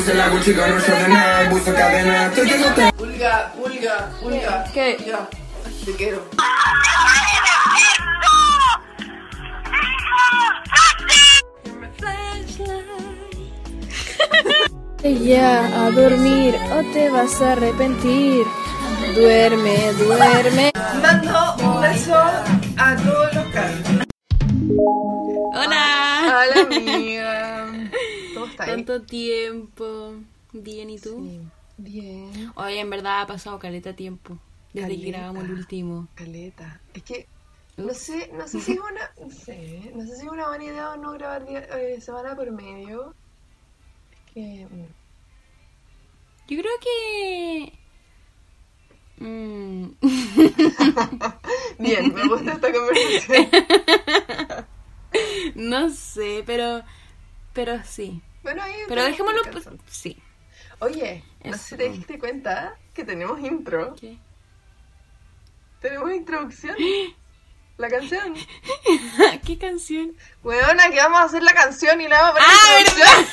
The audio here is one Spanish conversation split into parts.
puse la Gucci con un short de Nike, puso cadena. Te tengo que- Pulga, pulga, pulga. ¿Qué? Ya, te quiero. Ya, a dormir o te vas a arrepentir. Duerme, duerme. Mando un beso Tanto tiempo. Bien, ¿y tú? Sí, Bien. Oye, en verdad ha pasado caleta tiempo. Desde que Caleta. grabamos el último. Caleta. Es que no sé, no sé si es una, no sé, no sé si es una buena idea o no grabar día- eh, semana por medio. Es que mm, Yo creo que. Mm. bien, me gusta esta conversación. no sé, pero. Pero sí. Bueno, ahí Pero dejémoslo. pues, sí. Oye, no sé si te diste cuenta que tenemos intro. ¿Qué? Tenemos introducción. La canción. ¿Qué canción? Weona, que vamos a hacer la canción y le vamos a poner ¡Ah, introducción.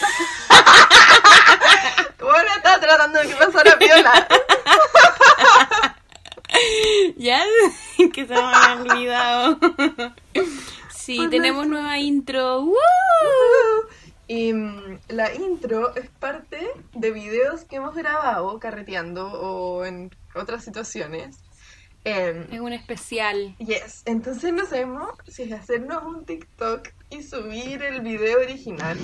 Weona, estaba tratando de que pasara piola. Ya, que se me había olvidado. Sí, tenemos nueva intro. ¡Woo! Y mm, la intro es parte de videos que hemos grabado carreteando o en otras situaciones. Em, Es un especial. yes, entonces no sabemos si es hacernos un TikTok y subir el video original.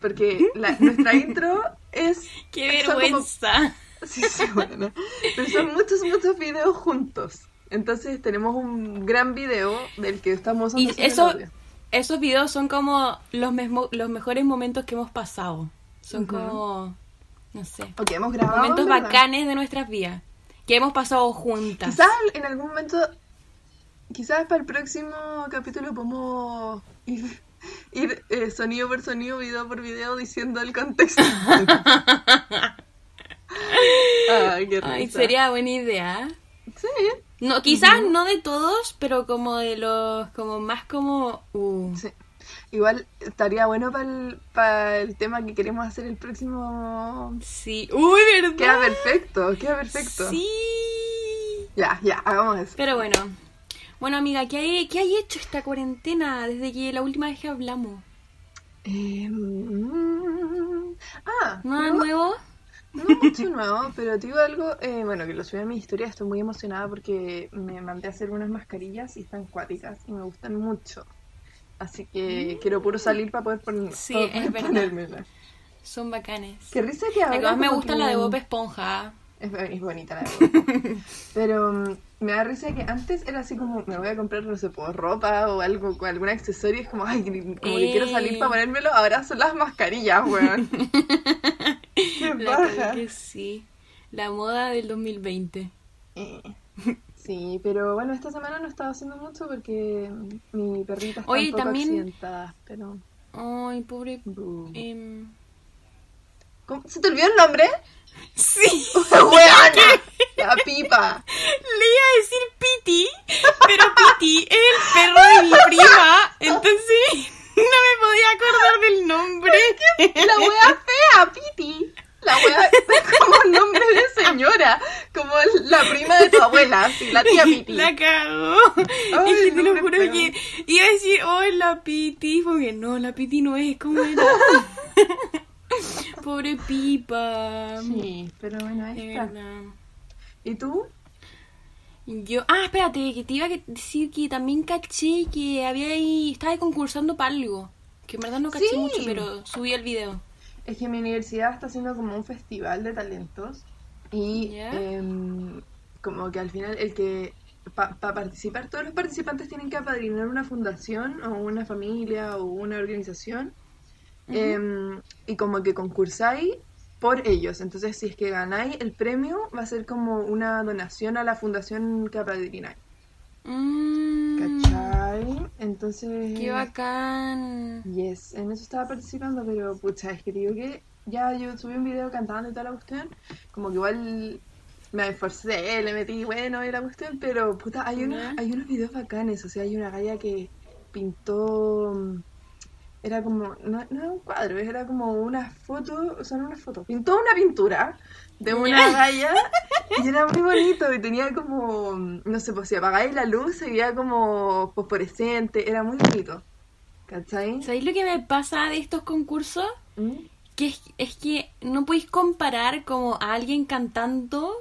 Porque la- nuestra intro es. ¡Qué son como- vergüenza! Sí, sí, bueno. Pero son muchos, muchos videos juntos. Entonces tenemos un gran video del que estamos Y eso, audio. Esos videos son como los, mesmo- los mejores momentos que hemos pasado. Son como, no sé, Ok, hemos grabado. momentos ¿verdad? bacanes de nuestras vidas. Que hemos pasado juntas. Quizás en algún momento, quizás para el próximo capítulo podemos ir, ir, eh, sonido por sonido, video por video diciendo el contexto. Ay, qué risa. Ay, sería buena idea. Sí, No, quizás no de todos, pero como de los, como más como, uh, sí. Igual estaría bueno para el, para el tema que queremos hacer el próximo. sí. Uy, ¿verdad? Queda perfecto, queda perfecto. Sí. Ya, ya, hagamos eso. Pero bueno. Bueno, amiga, ¿qué hay, ¿qué hay hecho esta cuarentena desde que la última vez que hablamos? Eh, mm, ah, ¿Nada nuevo? No mucho nuevo, pero te digo algo, eh, bueno, que lo subí a mi historia, estoy muy emocionada porque me mandé a hacer unas mascarillas y están cuáticas y me gustan mucho. Así que quiero puro salir para poder, pon- Mm. Sí, es poder verdad. ponérmela. Son bacanes. Qué risa que La ahora que más me gusta que- la de Bob Esponja. Es, es bonita la de Bob Esponja. Pero mm, me da risa que antes era así como, me voy a comprar, no sé, por ropa o algo, con algún accesorio, es como, ay, como que quiero salir Eh. para ponérmelo, ahora son las mascarillas, weón. Qué cagué que sí. La moda del 2020. Eh, Sí, pero bueno, esta semana no he estado haciendo mucho porque mi perrita está Oye, un poco también- accidentada, pero... Ay, pobre. Em, ¿Cómo? ¿Se te olvidó el nombre? Sí. ¡Weona! La pipa. Le iba a decir Piti, pero Piti es el perro de mi prima, entonces no me podía acordar del nombre. La wea fea, Piti. La wea es como nombre de señora, como la prima de tu abuela, sí, la tía Piti. La cagó. Ay, es que te lo juro feo. que iba a decir, oh, la Piti, porque no, la Piti no es como era. Pobre Pipa. Sí, pero bueno, ahí está. ¿Y tú? Yo, ah, espérate, que te iba a decir que también caché que había ahí, estaba ahí concursando para algo. Que en verdad no caché Sí. mucho, pero subí el video. Es que mi universidad está haciendo como un festival de talentos y Ya. em, como que al final el que para participar, todos los participantes tienen que apadrinar una fundación o una familia o una organización em, y como que concursáis por ellos. Entonces si es que ganáis el premio va a ser como una donación a la fundación que apadrináis. Mm, ¿Cachai? Entonces... qué bacán. Yes, en eso estaba participando, pero pucha, es que digo que ya yo subí un video cantando y toda la cuestión, como que igual me esforcé, le metí bueno y la cuestión, pero puta, hay, unos, Ya. hay unos videos bacanes, o sea, hay una galla que pintó, era como, no, no era un cuadro, era como una foto, o sea, no una foto, pintó una pintura de una Ya. galla y era muy bonito y tenía como, no sé, pues si apagáis la luz se veía como fosforescente, era muy bonito, ¿cachai? ¿Sabéis lo que me pasa de estos concursos? ¿Mm? Que es, es que no podéis comparar como a alguien cantando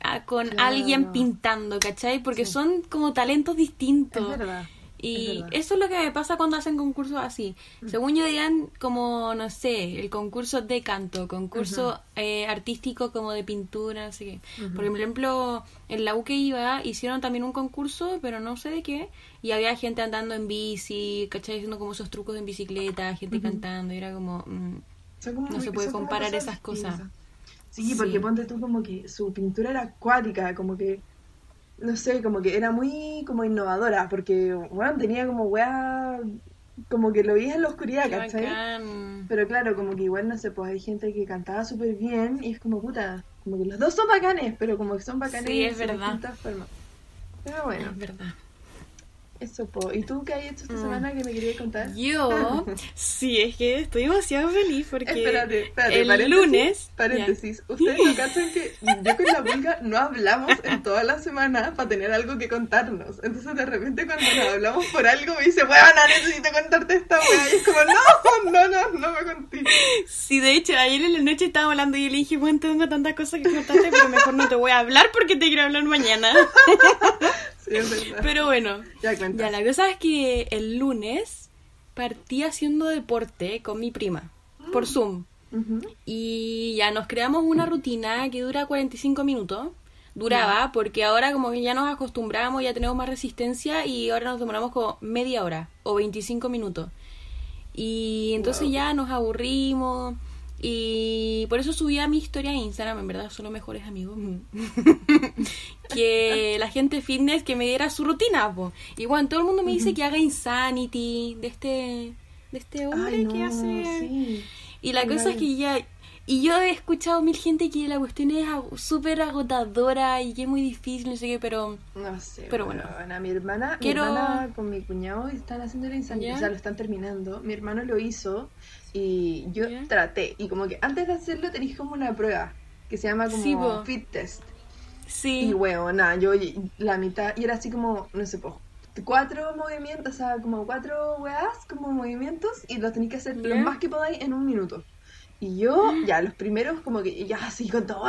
a- con Claro. alguien pintando, ¿cachai? Porque Sí. son como talentos distintos. Es verdad. Y es eso es lo que me pasa cuando hacen concursos así. Según yo dirían como, no sé, el concurso de canto, concurso eh, artístico como de pintura, no sé qué. Por ejemplo, en la U que iba hicieron también un concurso, pero no sé de qué, y había gente andando en bici, ¿cachai? Haciendo como esos trucos en bicicleta, gente cantando, y era como... mm, como No se puede comparar esas cosas. distintas. Sí, porque Sí. ponte tú como que su pintura era acuática, como que, no sé, como que era muy como innovadora, porque, bueno, tenía como weá, como que lo veías en la oscuridad, ¿cachai? bacán. Pero claro, como que igual, no sé, pues hay gente que cantaba súper bien y es como, puta, como que los dos son bacanes, pero como que son bacanes Sí, es de verdad. distintas formas. Pero bueno, Es verdad. Eso, po. ¿Y tú qué has hecho esta Mm. semana que me querías contar? Yo, sí, es que estoy demasiado feliz porque Espérate, espérate, el paréntesis, lunes... Paréntesis, ustedes no cachan que yo con la pulga no hablamos en toda la semana para tener algo que contarnos. Entonces de repente cuando nos hablamos por algo me dice, weona, necesito contarte esta wea. Y es como, no, no, no, no me conté. Sí, de hecho, ayer en la noche estábamos hablando y yo le dije, bueno, tengo tantas cosas que contarte, pero mejor no te voy a hablar porque te quiero hablar mañana. Pero bueno, ya la cosa es que el lunes partí haciendo deporte con mi prima por Zoom. Y ya nos creamos una rutina que dura 45 minutos. Duraba, porque ahora como que ya nos acostumbramos, ya tenemos más resistencia y ahora nos demoramos como media hora o 25 minutos. Y entonces ya nos aburrimos y por eso subí a mi historia a Instagram, en verdad son los mejores amigos. que la gente fitness que me diera su rutina, po. Y bueno, todo el mundo me dice que haga Insanity de este de este hombre Ay, que no, hace sí. y la Ay, cosa es que ya. Y yo he escuchado mil gente que la cuestión es súper agotadora y que es muy difícil, no sé qué, pero. No sé, Pero bueno. mi hermana, Quiero- mi hermana con mi cuñado están haciendo el insanity, ¿Ya? o sea, lo están terminando. Mi hermano lo hizo y yo traté. Y como que antes de hacerlo tenéis como una prueba que se llama como Sí, fit test. Sí. Y nada, yo la mitad, y era así como, no sé, po, cuatro movimientos, o sea, como cuatro weas, como movimientos, y los tenéis que hacer lo más que podáis en un minuto. Y yo, ya, los primeros, como que ya así con todo.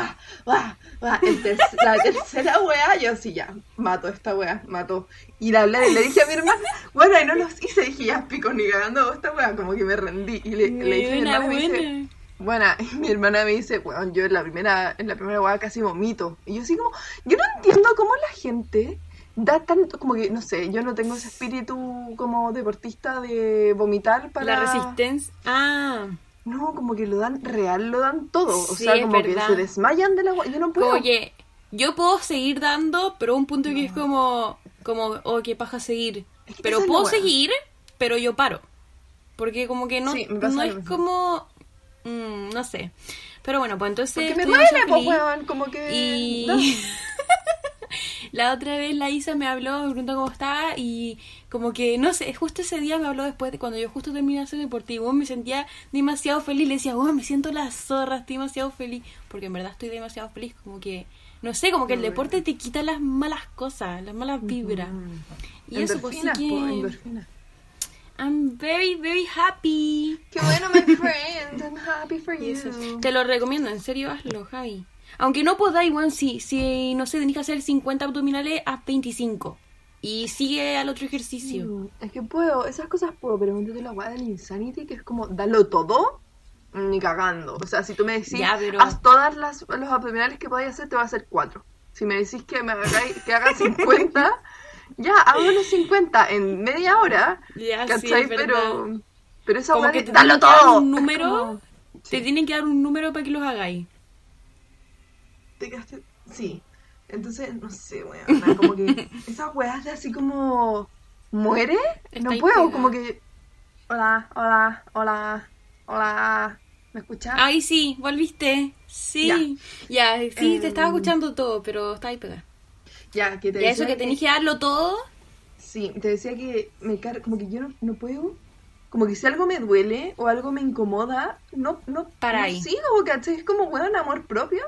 ¡guau! ¡guau! El ter- la tercera wea, yo así ya, mato esta wea, mato. Y le hablé, le dije a mi hermana, bueno, y no los hice, dije, ya pico ni cagando esta wea, como que me rendí. Y le, le dije a mi Buena, hermana, y me dice, buena. bueno, y mi hermana me dice, weón, yo en la primera, en la primera hueá casi vomito. Y yo así como, yo no entiendo cómo la gente da tanto, como que, no sé, yo no tengo ese espíritu como deportista de vomitar para... La resistencia. Ah. No, como que lo dan real, lo dan todo. O Sí, sea, como que se desmayan de la hueá. Yo no puedo. Que yo puedo seguir dando, pero un punto que es como. Como, oh, qué paja seguir. Es que Pero puedo seguir, pero yo paro. Porque como que no, Sí, no es como. mm, no sé. Pero bueno, pues entonces. Porque me duele, pues, weón, como que... Y no. la otra vez la Isa me habló, me preguntó cómo estaba y como que, no sé, justo ese día me habló después de cuando yo justo terminé de hacer deportivo, me sentía demasiado feliz, le decía, oh, me siento la zorra, estoy demasiado feliz, porque en verdad estoy demasiado feliz, como que, no sé, como que el deporte te quita las malas cosas, las malas vibras. Y eso, pues sí que... endorfinas. I'm very, very happy. Qué bueno, my friend. I'm happy for you. Te lo recomiendo, en serio, hazlo, Javi. Aunque no podáis, igual, si, si, no sé, tenés que hacer 50 abdominales, haz 25. Y sigue al otro ejercicio. Mm, Es que puedo, esas cosas puedo, pero métete la weá del Insanity, que es como, dalo todo, ni cagando. O sea, si tú me decís, Ya, pero- haz todas las, los abdominales que podáis hacer, te voy a hacer cuatro. Si me decís que me hagáis, que haga 50, ya, hago los 50 en media hora, Ya, sí, ¿cachai? es verdad. pero, pero esa Como que te dalo todo. un número, como- Te sí, tienen que dar un número para que los hagáis. Te quedaste- sí. Entonces, no sé, weón, como que esas weas de así como, ¿muere? No puedo, como que, hola, hola, hola, hola. ¿Me escuchás? Ay, sí, volviste. Sí. Ya, sí, te estaba Em. escuchando todo, pero estaba ahí pegada. Ya, que te Ya eso que tenés que darlo todo. Sí, te decía que me car como que yo no, no puedo, como que si algo me duele o algo me incomoda, no, no, Para no ahí. sigo, ¿cachai? Es como, weón, amor propio.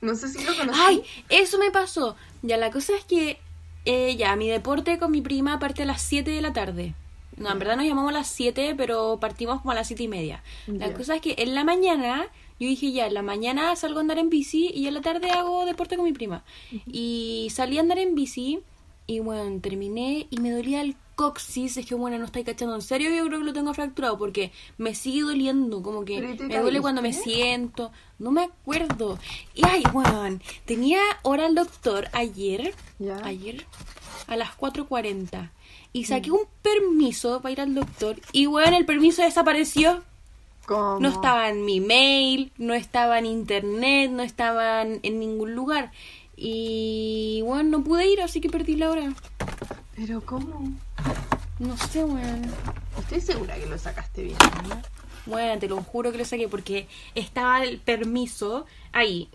No sé si lo conocí. Ay, eso me pasó. Ya, la cosa es que eh, ya, mi deporte con mi prima parte a las 7 de la tarde. No, en verdad nos llamamos a las 7, pero partimos como a las 7 y media. La cosa es que en la mañana, yo dije ya, en la mañana salgo a andar en bici y en la tarde hago deporte con mi prima. Y salí a andar en bici y bueno, terminé y me dolía el coxis. Es que bueno, no estáis cachando en serio, yo creo que lo tengo fracturado porque me sigue doliendo, como que ¿Pero y te me duele cuando me siento. No me acuerdo. Y ay, bueno, tenía hora al doctor ayer, Ya. ayer, a las 4.40. Y saqué un permiso para ir al doctor. Y bueno, el permiso desapareció. ¿Cómo? No estaba en mi mail, no estaba en internet, no estaba en ningún lugar. Y bueno, no pude ir, así que perdí la hora. Pero ¿cómo? No sé, weón. Estoy segura que lo sacaste bien, ¿no? Bueno, te lo juro que lo saqué porque estaba el permiso ahí.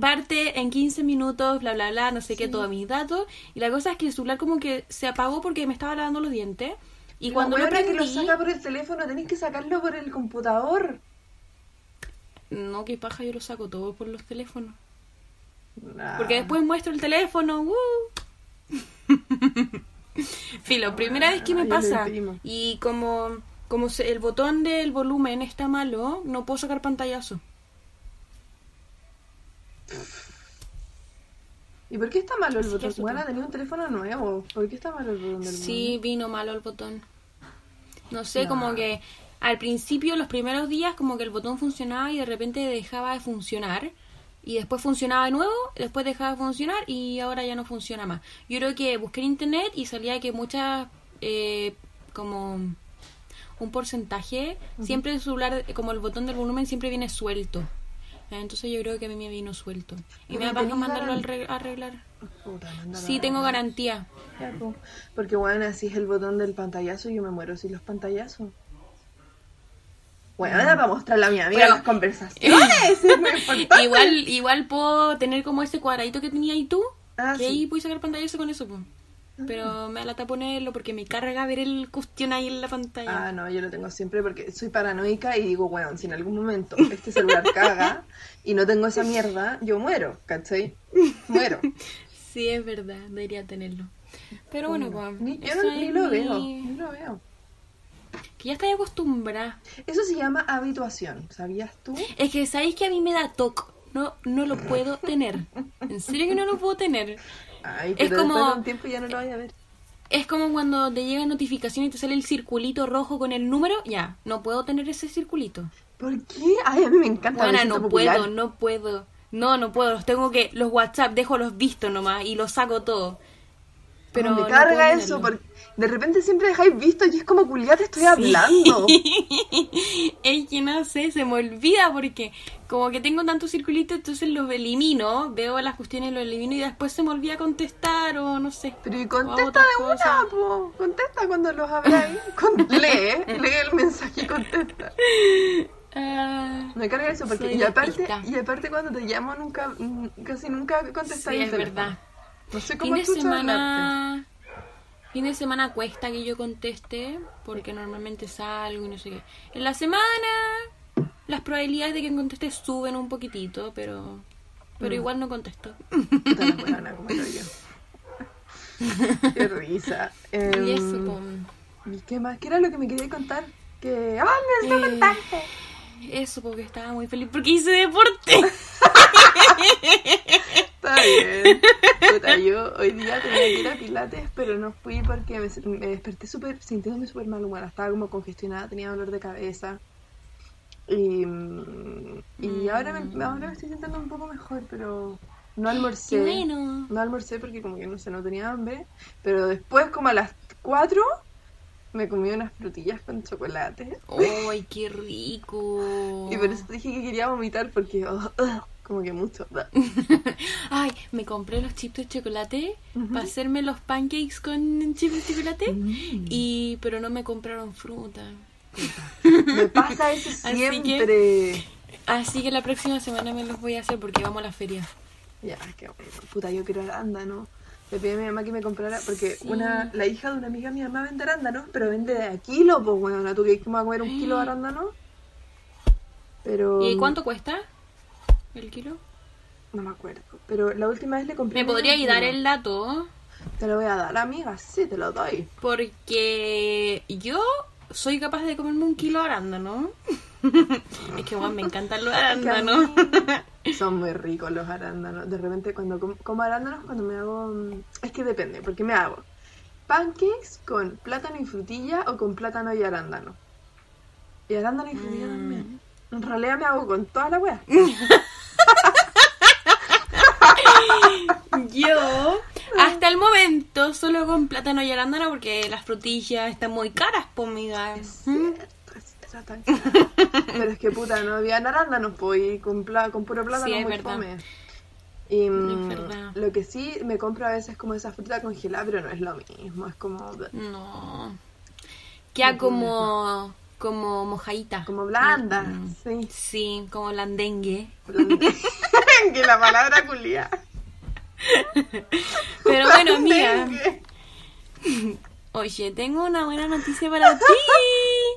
Parte en 15 minutos, bla, bla, bla, no sé qué, todos mis datos. Y la cosa es que el celular como que se apagó porque me estaba lavando los dientes. Y cuando lo weona, que lo prendí... saca por el teléfono, tenés que sacarlo por el computador. No, qué paja, yo lo saco todo por los teléfonos. Nah. Porque después muestro el teléfono. ¡uh! Filo, primera vez que me pasa. Y como, como se- el botón del volumen está malo, no puedo sacar pantallazo. ¿Y por qué está malo el botón? Bueno, tenía un teléfono nuevo. ¿Por qué está malo el botón del Sí, vino malo el botón. No sé, como que al principio, los primeros días, como que el botón funcionaba y de repente dejaba de funcionar. Y después funcionaba de nuevo, después dejaba de funcionar y ahora ya no funciona más. Yo creo que busqué en internet y salía que muchas, eh, como un porcentaje, siempre el celular, como el botón del volumen, siempre viene suelto. Entonces yo creo que a mí me vino suelto. Y me va a mandarlo a arreglar. Puta, Sí, tengo garantía. Porque bueno, así es el botón del pantallazo y yo me muero sin los pantallazos. Bueno, ahora para mostrarle a mi amiga Pero- las conversaciones, es muy importante. igual, igual puedo tener como ese cuadradito que tenía ahí tú. Ah, que sí. ahí puedes sacar pantallazo con eso, pues. Pero me da lata ponerlo porque me carga ver el cuestión ahí en la pantalla. Ah, no, yo lo tengo siempre porque soy paranoica y digo, bueno, si en algún momento este celular caga y no tengo esa mierda, yo muero, ¿cachai? Muero. Sí, es verdad, debería tenerlo. Pero bueno, pues. Ni, yo no, ni lo veo, ni lo veo. Que ya estoy acostumbrada. Eso se llama habituación, ¿sabías tú? Es que sabéis que a mí me da toc. No, no lo puedo tener. En serio que no lo puedo tener. Ay, Es pero como- después de un tiempo ya no lo voy a ver. Es como cuando te llega notificación y te sale el circulito rojo con el número. Ya, no puedo tener ese circulito. ¿Por qué? Ay, a mí me encanta. Bueno, no popular. puedo, no puedo. No, no puedo. Los tengo que. Los WhatsApp, dejo los vistos nomás y los saco todo. Pero. Me carga eso, porque de repente siempre dejáis visto y es como culiá te estoy hablando. es que no sé, se me olvida porque como que tengo tantos circulitos, entonces los elimino, veo las cuestiones, los elimino y después se me olvida contestar o no sé. Pero y contesta de una, po. Contesta cuando los habláis. Con- lee, lee el mensaje y contesta. Ah, Me carga eso porque y aparte, y aparte cuando te llamo nunca casi nunca sí, contestáis es el teléfono. verdad. No sé Fin cómo de chucha hablarte. Fin de semana cuesta que yo conteste porque normalmente salgo y no sé qué. En la semana las probabilidades de que conteste suben un poquitito, pero pero Mm. igual no contesto. Como yo. Qué risa. Em, y eso, po. ¿Y qué más? ¿Qué era lo que me quería contar? Que. ¡Ah, necesito Eh, contarte! Eso porque estaba muy feliz porque hice deporte. Está bien. Puta, yo hoy día tenía que ir a Pilates, pero no fui porque me, me desperté súper, sintiéndome súper mal humana. Estaba como congestionada, tenía dolor de cabeza. Y, mm, y ahora, me, ahora me estoy sintiendo un poco mejor, pero no almorcé. Qué bueno. No almorcé porque como que no sé, no tenía hambre. Pero después, como a las 4, me comí unas frutillas con chocolate. ¡Ay, qué rico! Y por eso te dije que quería vomitar porque oh, como que mucho. Ay, me compré los chips de chocolate para hacerme los pancakes con chips de chocolate. Mm. Y pero no me compraron fruta. Me pasa eso Así que- siempre. Así que la próxima semana me los voy a hacer porque vamos a la feria. Ya, qué bueno. Puta, yo quiero arándano. Le pedí a mi mamá que me comprara, porque Sí. una, la hija de una amiga de mi mamá vende arándanos, pero vende de a kilo, pues bueno, ¿tú que me va a comer un kilo de arándano? Pero... ¿Y cuánto cuesta el kilo? No me acuerdo, pero la última vez le compré... ¿Me podría medio dar kilo. el dato? Te lo voy a dar, amiga, sí, te lo doy. Porque yo soy capaz de comerme un kilo de arándano. es que bueno, me encantan los arándanos. Son muy ricos los arándanos. De repente cuando com- como arándanos, cuando me hago... mm, Es que depende, porque me hago pancakes con plátano y frutilla o con plátano y arándano. Y arándano y frutilla Mm. también. En realidad me hago con toda la wea. Yo, hasta el momento, solo con plátano y arándano porque las frutillas están muy caras, está tan caro. Pero es que puta, no había arándanos, pues, y con, pla- con puro plátano Sí, es muy verdad. fome. Y mm, verdad. lo que sí me compro a veces como esa fruta congelada, pero no es lo mismo, es como, No. Queda como, como mojadita. como blanda. Mm. Sí. Sí, como landengue. que la palabra culia. Pero bueno, amiga. Oye, tengo una buena noticia para ti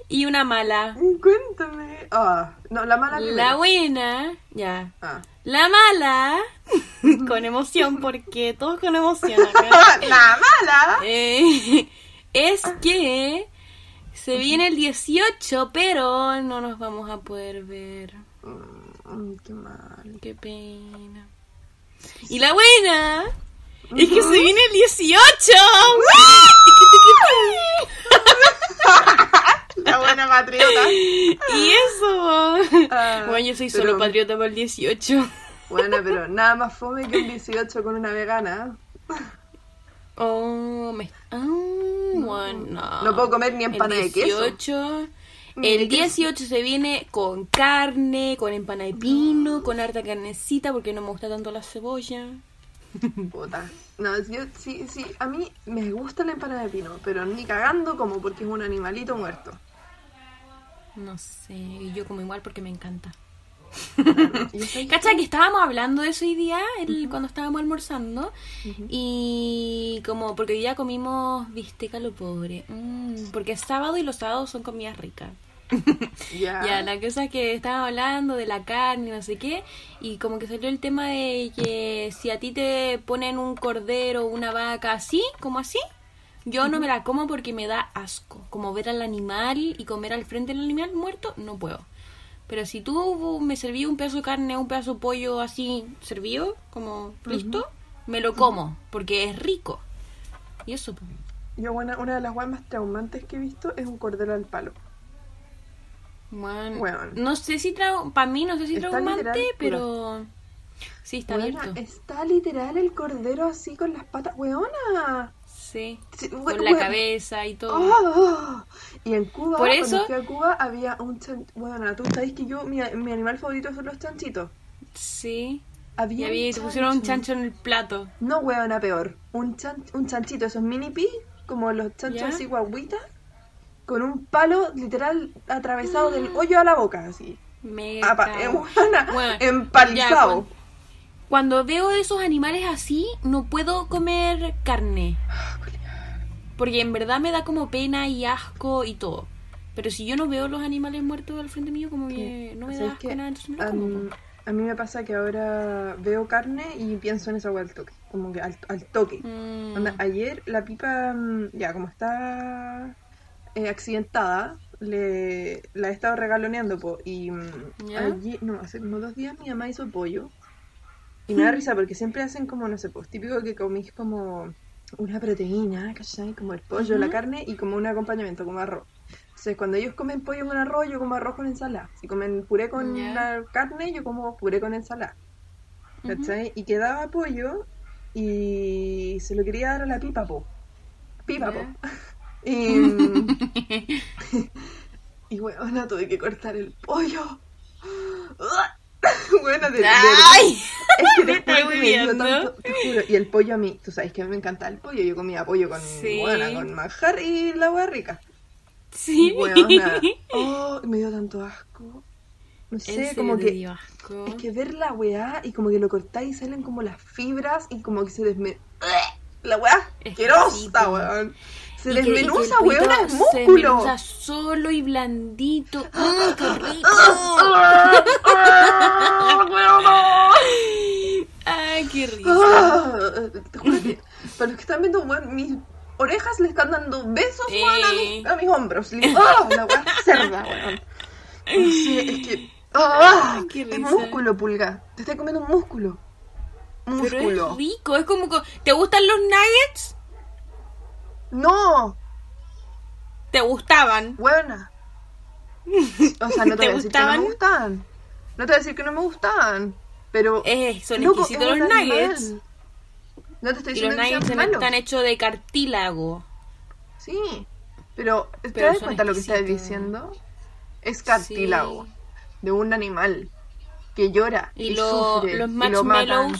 y una mala. Cuéntame. Ah, no, la mala La buena, ya. Ah. La mala, con emoción, porque todos con emoción acá. La mala. Eh, es que se viene el 18, pero no nos vamos a poder ver. Mm, qué mal. Qué pena. Y la buena es que se viene el 18. La buena patriota. y eso. Ah, bueno, yo soy pero- solo patriota para el 18. Bueno, pero nada más fome que un 18 con una vegana. Oh, me... bueno. No puedo comer ni empanada de queso. 18, Ni de el queso. 18 se viene con carne, con empanada de pino, con harta carnecita porque no me gusta tanto la cebolla. Puta. No, yo sí, sí, a mí me gusta la empanada de pino, pero ni cagando como porque es un animalito muerto. No sé, y yo como igual porque me encanta. Cacha que estábamos hablando de eso hoy día, el- cuando estábamos almorzando, y como porque hoy día comimos bistec a lo pobre, Mm, porque es sábado y los sábados son comidas ricas. Ya. Ya, la cosa es que estábamos hablando de la carne, no sé qué, y como que salió el tema de que si a ti te ponen un cordero o una vaca así, como así, yo no me la como porque me da asco. Como ver al animal y comer al frente del animal muerto, no puedo. Pero si tú me serví un pedazo de carne, un pedazo de pollo así servido, como listo, me lo como, porque es rico. Y eso. Yo, bueno, una de las guay más traumantes que he visto es un cordero al palo. Bueno, no sé si para mí no sé si traumante, pero sí está Weona, abierto. está literal el cordero así con las patas. ¡Weona! Sí. Sí, Con we- la cabeza y todo. ¡Oh! Y en Cuba, Por cuando eso- fui a Cuba, había un chan... Bueno, tú sabes que yo, mi, mi animal favorito son los chanchitos. Sí. Había había, te pusieron un chancho. en el plato. No, weona, peor. Un, chan, un chanchito, esos mini pi, como los chanchos ¿Ya? así guaguitas, con un palo literal atravesado del hoyo a la boca, así. Me Apa- cago. eh, Bueno, empalizado. ya, Cuando veo esos animales así, no puedo comer carne. Porque en verdad me da como pena y asco y todo. Pero si yo no veo los animales muertos al frente mío, como que no me da ¿Sabes asco nada, entonces lo como. a mí me pasa que ahora veo carne y pienso en esa hueá al toque. Como que al, al toque. Mm. Onda, ayer la pipa, mm, ya como está eh, accidentada, le, la he estado regaloneando, po, y mm, allí- no, hace como dos días mi mamá hizo pollo. Y me da risa porque siempre hacen como, no sé, pues típico que comís como una proteína, ¿cachai? Como el pollo, la carne y como un acompañamiento, como arroz. Entonces, cuando ellos comen pollo con arroz, yo como arroz con ensalada. Si comen puré con la carne, yo como puré con ensalada. ¿Cachai? Y quedaba pollo y se lo quería dar a la pipa, po. Pipa, Ya. po. Y, y bueno, tuve que cortar el pollo. bueno, de, de ¡Ay! Es que que me dio viendo. tanto, te juro. Y el pollo a mí, tú sabes que a mí me encanta el pollo. Yo comía pollo con, Sí. bueno, con manjar y la hueá rica. Sí. Oh, me dio tanto asco. No ¿En sé, como que. asco? Es que ver la weá y como que lo cortáis y salen como las fibras y como que se desme... La weá asquerosa, weón. Se desmenuza, weón, es Se músculo. desmenuza solo y blandito. ¡Ay, qué rico! ¡Ah! ¡Ay, qué rico! Ah, Te juro que para los que están viendo, weón, mis orejas le están dando besos, weón, a, mis, a mis hombros. ¡Ah! La cerda, weón. No sé, es que. ¡Ah! Ay, qué es risa. músculo, pulga. Te estoy comiendo un músculo. Pero Músculo. es rico, es como... co- ¿Te gustan los nuggets? No, ¿Te gustaban? buena. O sea, no te, ¿Te voy a decir que no me gustaban. No te voy a decir que no me gustaban. Pero. Eh, son loco, exquisitos los nuggets. No te estoy Y los diciendo que nuggets sean malos. están hechos de cartílago. Sí, pero ¿te Pero das cuenta lo que estás exquisitos. diciendo? Es cartílago Sí. de un animal que llora y, Y, lo- sufre los y lo matan.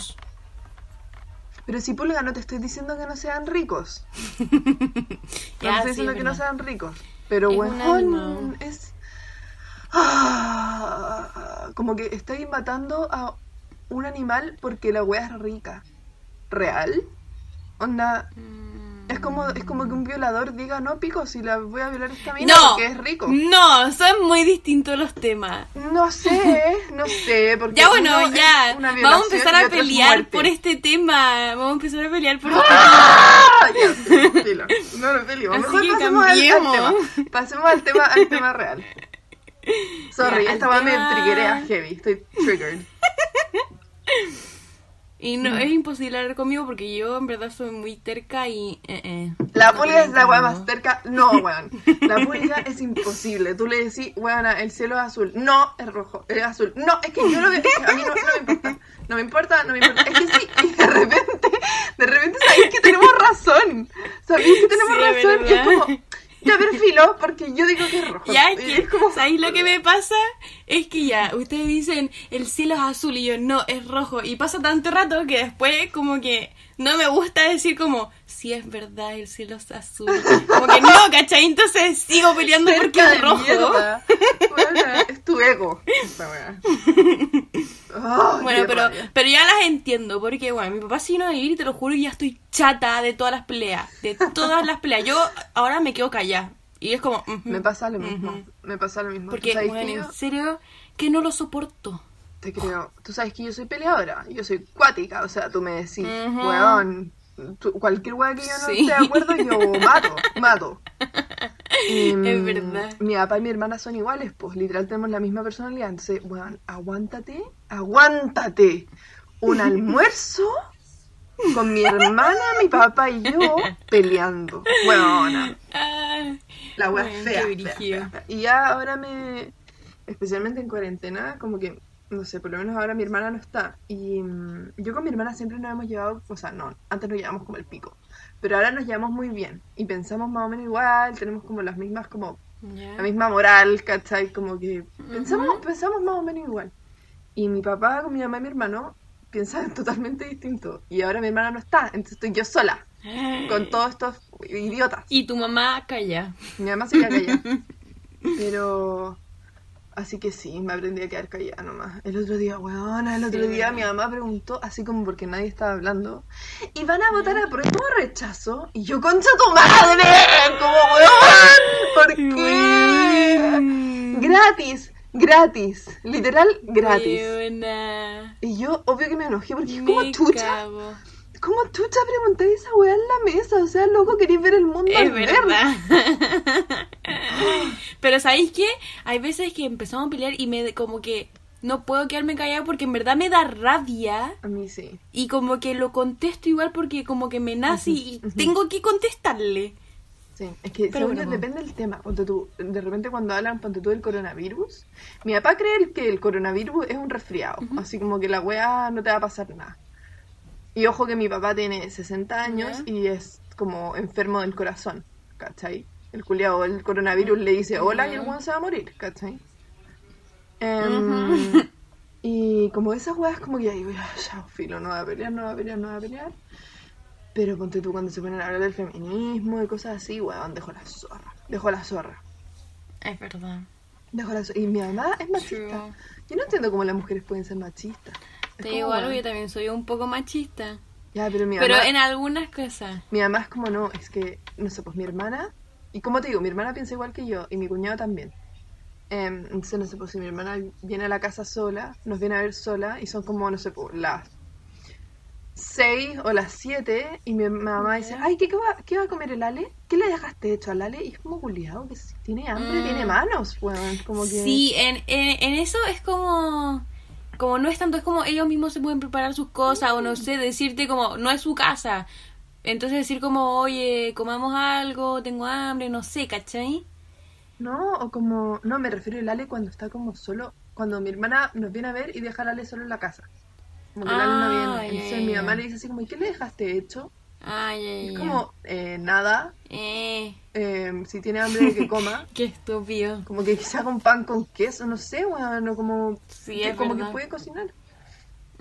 Pero si pulga no te estoy diciendo que no sean ricos. No Ya, estoy diciendo que no sean ricos. Pero animal. es Ah, como que estoy matando a un animal porque la wea es rica. ¿Real? Onda, es como, es como que un violador diga, no pico, si la voy a violar esta mina No, porque es rico. no, son muy distintos los temas. No sé, no sé, porque Ya bueno, ya. Vamos a empezar a pelear por este tema. Vamos a empezar a pelear por este ¡Ah! Ya, filo. No lo peleemos. Así Mejor pasemos al, al tema. Pasemos al tema, al tema real. Sorry, Ya, esta va me tema- triggerea heavy. Estoy triggered. Y no, es imposible hablar conmigo porque yo en verdad soy muy terca y... eh, eh, La no pulga es la weá más cerca. No, weón. La pulga es imposible. Tú le decís, weón, el cielo es azul. No, es rojo. Es azul. No, es que yo lo que a mí no, no me importa. No me importa, no me importa. Es que sí. Y de repente, de repente sabéis que tenemos razón. Sabéis que tenemos Sí, es razón. Y es como, ya ver filo, porque yo digo que es rojo. Ya, es que, es como, ¿sabéis lo que me pasa? Es que ya, ustedes dicen, el cielo es azul y yo, no, es rojo. Y pasa tanto rato que después como que no me gusta decir como, sí es verdad, el cielo es azul. Como que no, ¿cachai? Entonces sigo peleando porque cerca es de rojo. Weona, es tu ego. Esta Ay, Bueno, pero, rabia. pero ya las entiendo, porque bueno, mi papá se vino a vivir y te lo juro que ya estoy chata de todas las peleas, de todas las peleas. Yo ahora me quedo callada. Y es como... ujú, Me pasa lo mismo. ujú. Me pasa lo mismo. ¿Tú Porque, bueno, yo- en serio, que no lo soporto. Te creo. Tú sabes que yo soy peleadora. Yo soy cuática. O sea, tú me decís, Ujú. weón. tú- cualquier weá que yo no Sí. esté de acuerdo, yo mato. Mato. Y, Es verdad. Mi papá y mi hermana son iguales, pues literal tenemos la misma personalidad. Entonces, weón, aguántate, aguántate. Un almuerzo con mi hermana, mi papá y yo peleando. Ah, La wea Bueno, fea, fea. Y ya ahora me. Especialmente en cuarentena, como que. No sé, por lo menos ahora mi hermana no está. Y mm, yo con mi hermana siempre nos hemos llevado. O sea, no, antes nos llevamos como el pico. Pero ahora nos llevamos muy bien. Y pensamos más o menos igual. Tenemos como las mismas, como. La misma moral, ¿cachai? Como que. Pensamos, pensamos más o menos igual. Y mi papá con mi mamá y mi hermano piensan totalmente distinto. Y ahora mi hermana no está. Entonces estoy yo sola. Con todos estos idiotas. Y tu mamá calla. Mi mamá se queda callada. Pero. Así que sí, me aprendí a quedar callada nomás. El otro día, weona, el otro Sí, día mi mamá preguntó, así como porque nadie estaba hablando, ¿y van a votar a prueba o rechazo? Y yo, concha tu madre, como weón, ¿por qué? Gratis, gratis, literal gratis. Y yo, obvio que me enojé porque es como chucha. Como chucha pregunté esa weá en la mesa, o sea, loco, queréis ver el mundo Es verdad. Pero ¿sabéis qué? Hay veces que empezamos a pelear y me como que no puedo quedarme callada porque en verdad me da rabia A mí sí. y como que lo contesto igual porque como que me nace y tengo que contestarle. Sí, es que Pero bueno. depende del tema. Ponte tú, de repente cuando hablan, ponte tú del coronavirus, mi papá cree que el coronavirus es un resfriado, así como que la weá no te va a pasar nada. Y ojo que mi papá tiene 60 años Ya. y es como enfermo del corazón, ¿cachai? El culiao, el coronavirus le dice hola y el weón se va a morir, ¿cachai? Em, Y como esas weas como que ahí, "Ah, ya, filo, no va a pelear, no va a pelear, no va a pelear. Pero ponte tú cuando se ponen a hablar del feminismo y cosas así, weón, dejó la zorra. Dejó la zorra. Es verdad. De corazón. Y mi mamá es machista. True. Yo no entiendo cómo las mujeres pueden ser machistas. Te como, digo algo, bueno, yo también soy un poco machista. Ya, pero mi Pero mamá... en algunas cosas. Mi mamá es como no, es que, no sé, pues mi hermana, y como te digo, mi hermana piensa igual que yo, y mi cuñado también. Em, entonces, no sé, pues si mi hermana viene a la casa sola, nos viene a ver sola, y son como, no sé, pues las seis o las siete, y mi mamá dice, ay, ¿qué, qué, va, ¿qué va a comer el Ale? ¿Qué le dejaste hecho al Ale? Y es como culiado, que tiene hambre, Mm. tiene manos, weón, como que... Sí, en, en, en eso es como... Como no es tanto, es como ellos mismos se pueden preparar sus cosas o no sé, decirte como, no es su casa. Entonces decir como, oye, comamos algo, tengo hambre, no sé, ¿cachai? No, o como, no, me refiero al Ale cuando está como solo, cuando mi hermana nos viene a ver y deja al Ale solo en la casa. Como que el Ale no Ah, viene. ya, Entonces mi mamá le dice así como, ¿y qué le dejaste hecho? Ay, ay, es como, eh, nada, Eh, eh, si tiene hambre que coma. qué estúpido. Como que quizá con pan con queso, no sé, weón, o como, Sí, que, es como que puede cocinar.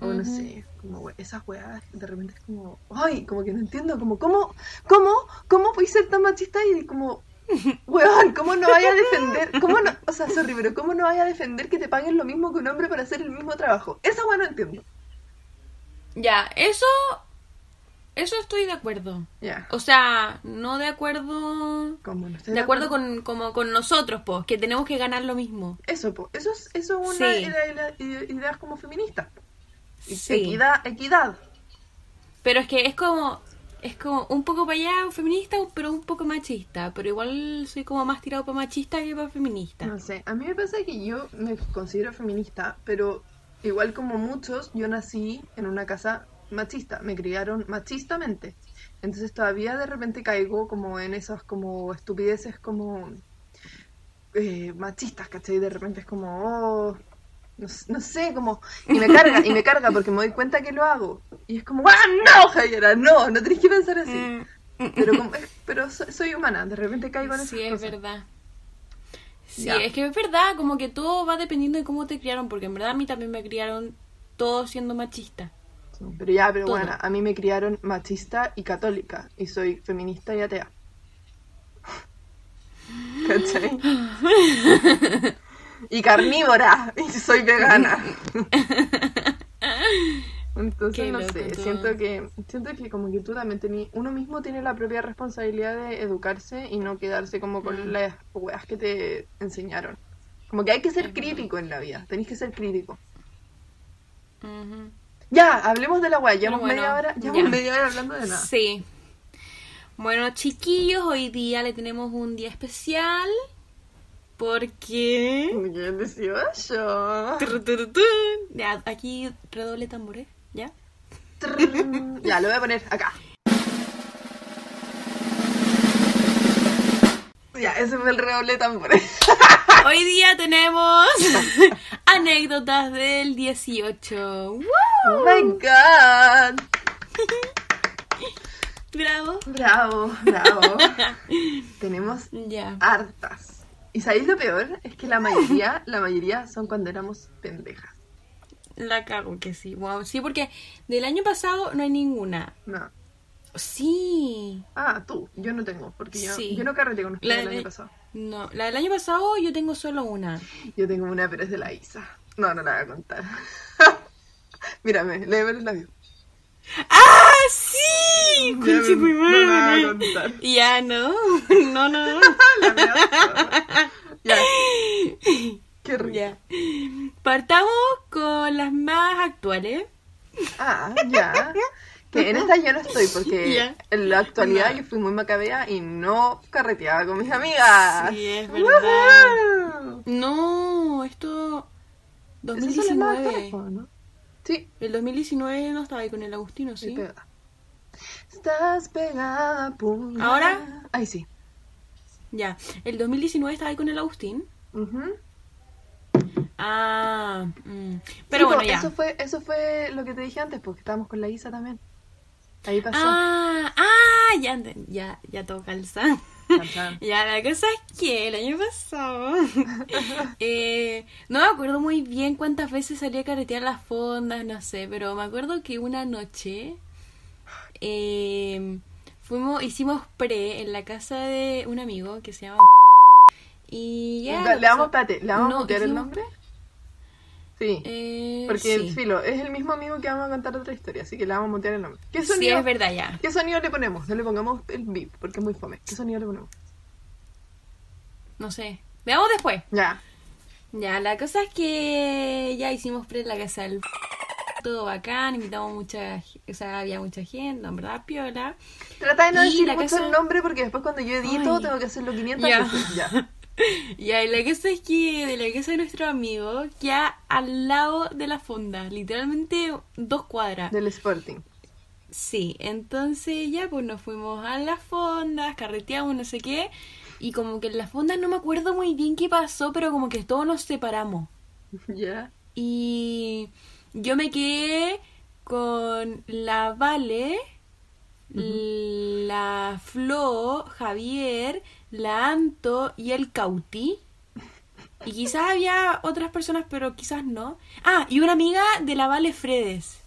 O no Ujú. sé, como esas weas, de repente es como, ay, como que no entiendo, como, ¿cómo, cómo, cómo puedes ser tan machista y como, weón, ¿cómo no vaya a defender, cómo no, o sea, sorry, pero ¿cómo no vaya a defender que te paguen lo mismo que un hombre para hacer el mismo trabajo? Esa wea no entiendo. Ya, eso... Eso estoy de acuerdo. O sea, no de acuerdo... como no estoy De acuerdo con, como con nosotros, pues, que tenemos que ganar lo mismo. Eso, po, eso es, eso es una Sí. idea, idea- como feministas. Sí. Equidad, equidad. Pero es que es como... Es como un poco para allá feminista, pero un poco machista. Pero igual soy como más tirado para machista que para feminista. No sé, a mí me pasa que yo me considero feminista, pero igual como muchos, yo nací en una casa machista, me criaron machistamente. Entonces todavía de repente caigo como en esas como estupideces como eh, machistas, ¿cachai? De repente es como, oh, no, no sé, como... Y me carga, y me carga porque me doy cuenta que lo hago. Y es como, ¡ah, no, Javiera! No, no tenés que pensar así. Mm, Pero, como, eh, pero so- soy humana, de repente caigo en esas Sí, es cosas. verdad. Sí, Ya. es que es verdad, como que todo va dependiendo de cómo te criaron, porque en verdad a mí también me criaron todos siendo machistas. Pero ya, pero Todo. bueno, a mí me criaron machista y católica y soy feminista y atea. ¿Cachai? y carnívora y soy vegana. Entonces, Qué no sé, todo. siento que siento que como que tú también tení, uno mismo tiene la propia responsabilidad de educarse y no quedarse como con Mm. las weas que te enseñaron. Como que hay que ser Es verdad. crítico en la vida, tenés que ser crítico. Ujú. Ya, hablemos de la wea, llevamos bueno, media hora, ya. llevamos media hora hablando de nada. Sí. Bueno, chiquillos, hoy día le tenemos un día especial. Porque. Es 18. Tru, tru, tru. Ya, aquí redoble tambores, ¿ya? Ya, lo voy a poner acá. Ya, ese fue el redoble tambores. Hoy día tenemos anécdotas del 18. ¡Woo! Oh my god. Bravo. Bravo, bravo. Tenemos Ya. hartas. ¿Y sabéis lo peor? Es que la mayoría, la mayoría son cuando éramos pendejas. La cago que sí. Wow, sí, porque del año pasado no hay ninguna. No. Sí. Ah, tú. Yo no tengo, porque yo, Sí. yo no carreteé con ustedes el año pasado. No, la del año pasado yo tengo solo una. Yo tengo una, pero es de la Isa. No, no la voy a contar. Mírame, léeme el labio. ¡Ah, sí! Conche tu no la voy a contar. Ya no. No, no, no. La ya. Qué rico. Ya. Partamos con las más actuales. Ah, ya. Que en esta yo no estoy porque en la actualidad No. yo fui muy macabea y no carreteaba con mis amigas. Sí, es verdad. Woohoo. No, esto. Esas son las más 2019. actuales, po, ¿no? Sí, El 2019 no estaba ahí con el Agustino, ¿sí? pegada. Estás pegada, puñal. ¿Ahora? Ay, sí. Ya. El 2019 estaba ahí con el Agustín. Ujú. Ah. mm. Pero Sí, bueno, ya. Eso fue, eso fue lo que te dije antes, porque estábamos con la Isa también. Ahí pasó. Ah, ah, ya, ya, ya todo calza. Ya, la cosa es que el año pasado eh, no me acuerdo muy bien cuántas veces salí a carretear las fondas, no sé, pero me acuerdo que una noche eh, fuimos, hicimos pre en la casa de un amigo que se llama Y ya. Le vamos, espérate, ¿le vamos No, a mutear el hicimos- nombre? Sí. Eh, Porque sí. filo, es el mismo amigo que vamos a contar otra historia, así que le vamos a mutear el nombre. ¿Qué Sí, sonido, es verdad ya. ¿Qué sonido le ponemos? No le pongamos el beep, porque es muy fome. ¿Qué sonido le ponemos? No sé. Veamos después. Ya. Ya, la cosa es que ya hicimos pre en la casa del todo bacán, invitamos mucha, o sea, había mucha gente, en verdad, piola. Trata de no Y decir mucho casa- el nombre porque después cuando yo edito Ay. tengo que hacerlo 500 Ya. veces. Ya. Y la cosa es que de la casa de nuestro amigo, ya al lado de la fonda, literalmente dos cuadras. Del Sporting. Sí, entonces ya pues nos fuimos a las fondas, carreteamos, no sé qué, y como que en las fondas no me acuerdo muy bien qué pasó, pero como que todos nos separamos. Ya. Y yo me quedé con la Vale, la Flo, Javier, la Anto y el Cauti. Y quizás había otras personas, pero quizás no. Ah, y una amiga de la Vale Fredes.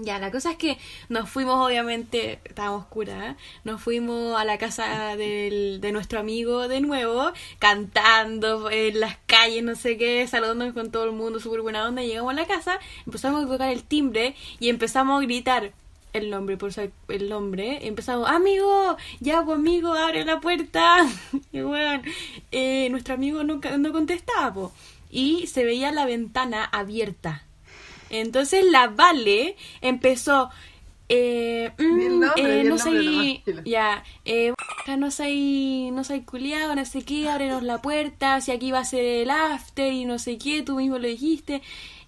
Ya, la cosa es que nos fuimos, obviamente, estaba oscura, ¿eh? nos fuimos a la casa del- de nuestro amigo de nuevo, cantando en las calles, no sé qué, saludándonos con todo el mundo, súper buena onda. Llegamos a la casa, empezamos a tocar el timbre y empezamos a gritar el nombre, por ser el nombre. Empezamos, amigo, ya, pues amigo, abre la puerta. y bueno, eh, nuestro amigo no, no contestaba, po. y se veía la ventana abierta. Entonces la Vale empezó. Eh, mm, nombre, eh, no soy. Ya, eh, no soy. No soy culiado, no sé qué, ábrenos la puerta. Si aquí va a ser el after y no sé qué, tú mismo lo dijiste.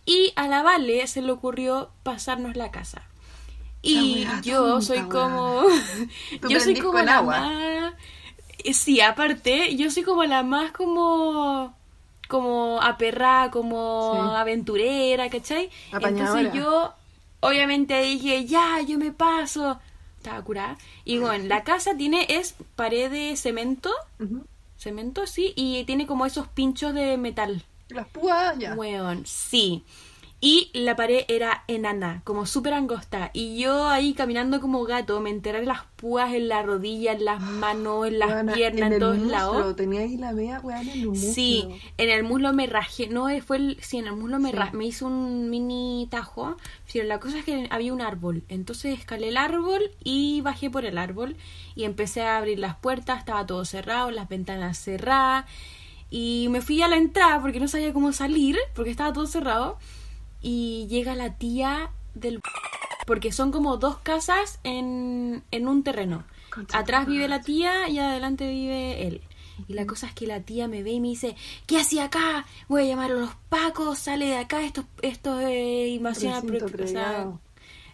Y a la Vale se le ocurrió pasarnos la casa. Y yo soy como. Yo soy como la agua. más. Sí, aparte, yo soy como la más como. Como aperrada, como Sí. aventurera, ¿cachai? Apañadora. Entonces yo, obviamente dije, ya, yo me paso. Estaba curada. Y bueno, la casa tiene, es pared de cemento. Cemento, sí. Y tiene como esos pinchos de metal. Las púas, ya. Weón, sí. Y la pared era enana, como súper angosta. Y yo ahí caminando como gato, me enteré en las púas, en la rodilla, en las manos, en las piernas, en, el todos muslo, lados. Tenía ahí la vea, weón, en el muslo. Sí, en el muslo me rajé, no eh, fue el, sí, en el muslo me, Sí. me hizo un mini tajo, pero la cosa es que había un árbol, entonces escalé el árbol y bajé por el árbol y empecé a abrir las puertas, estaba todo cerrado, las ventanas cerradas y me fui a la entrada porque no sabía cómo salir, porque estaba todo cerrado y llega la tía del porque son como dos casas en, en un terreno. Atrás vive la tía y adelante vive él. Y la cosa es que la tía me ve y me dice, ¿qué hacía acá? Voy a llamar a los pacos, sale de acá, esto, esto es invasión Recinto privado.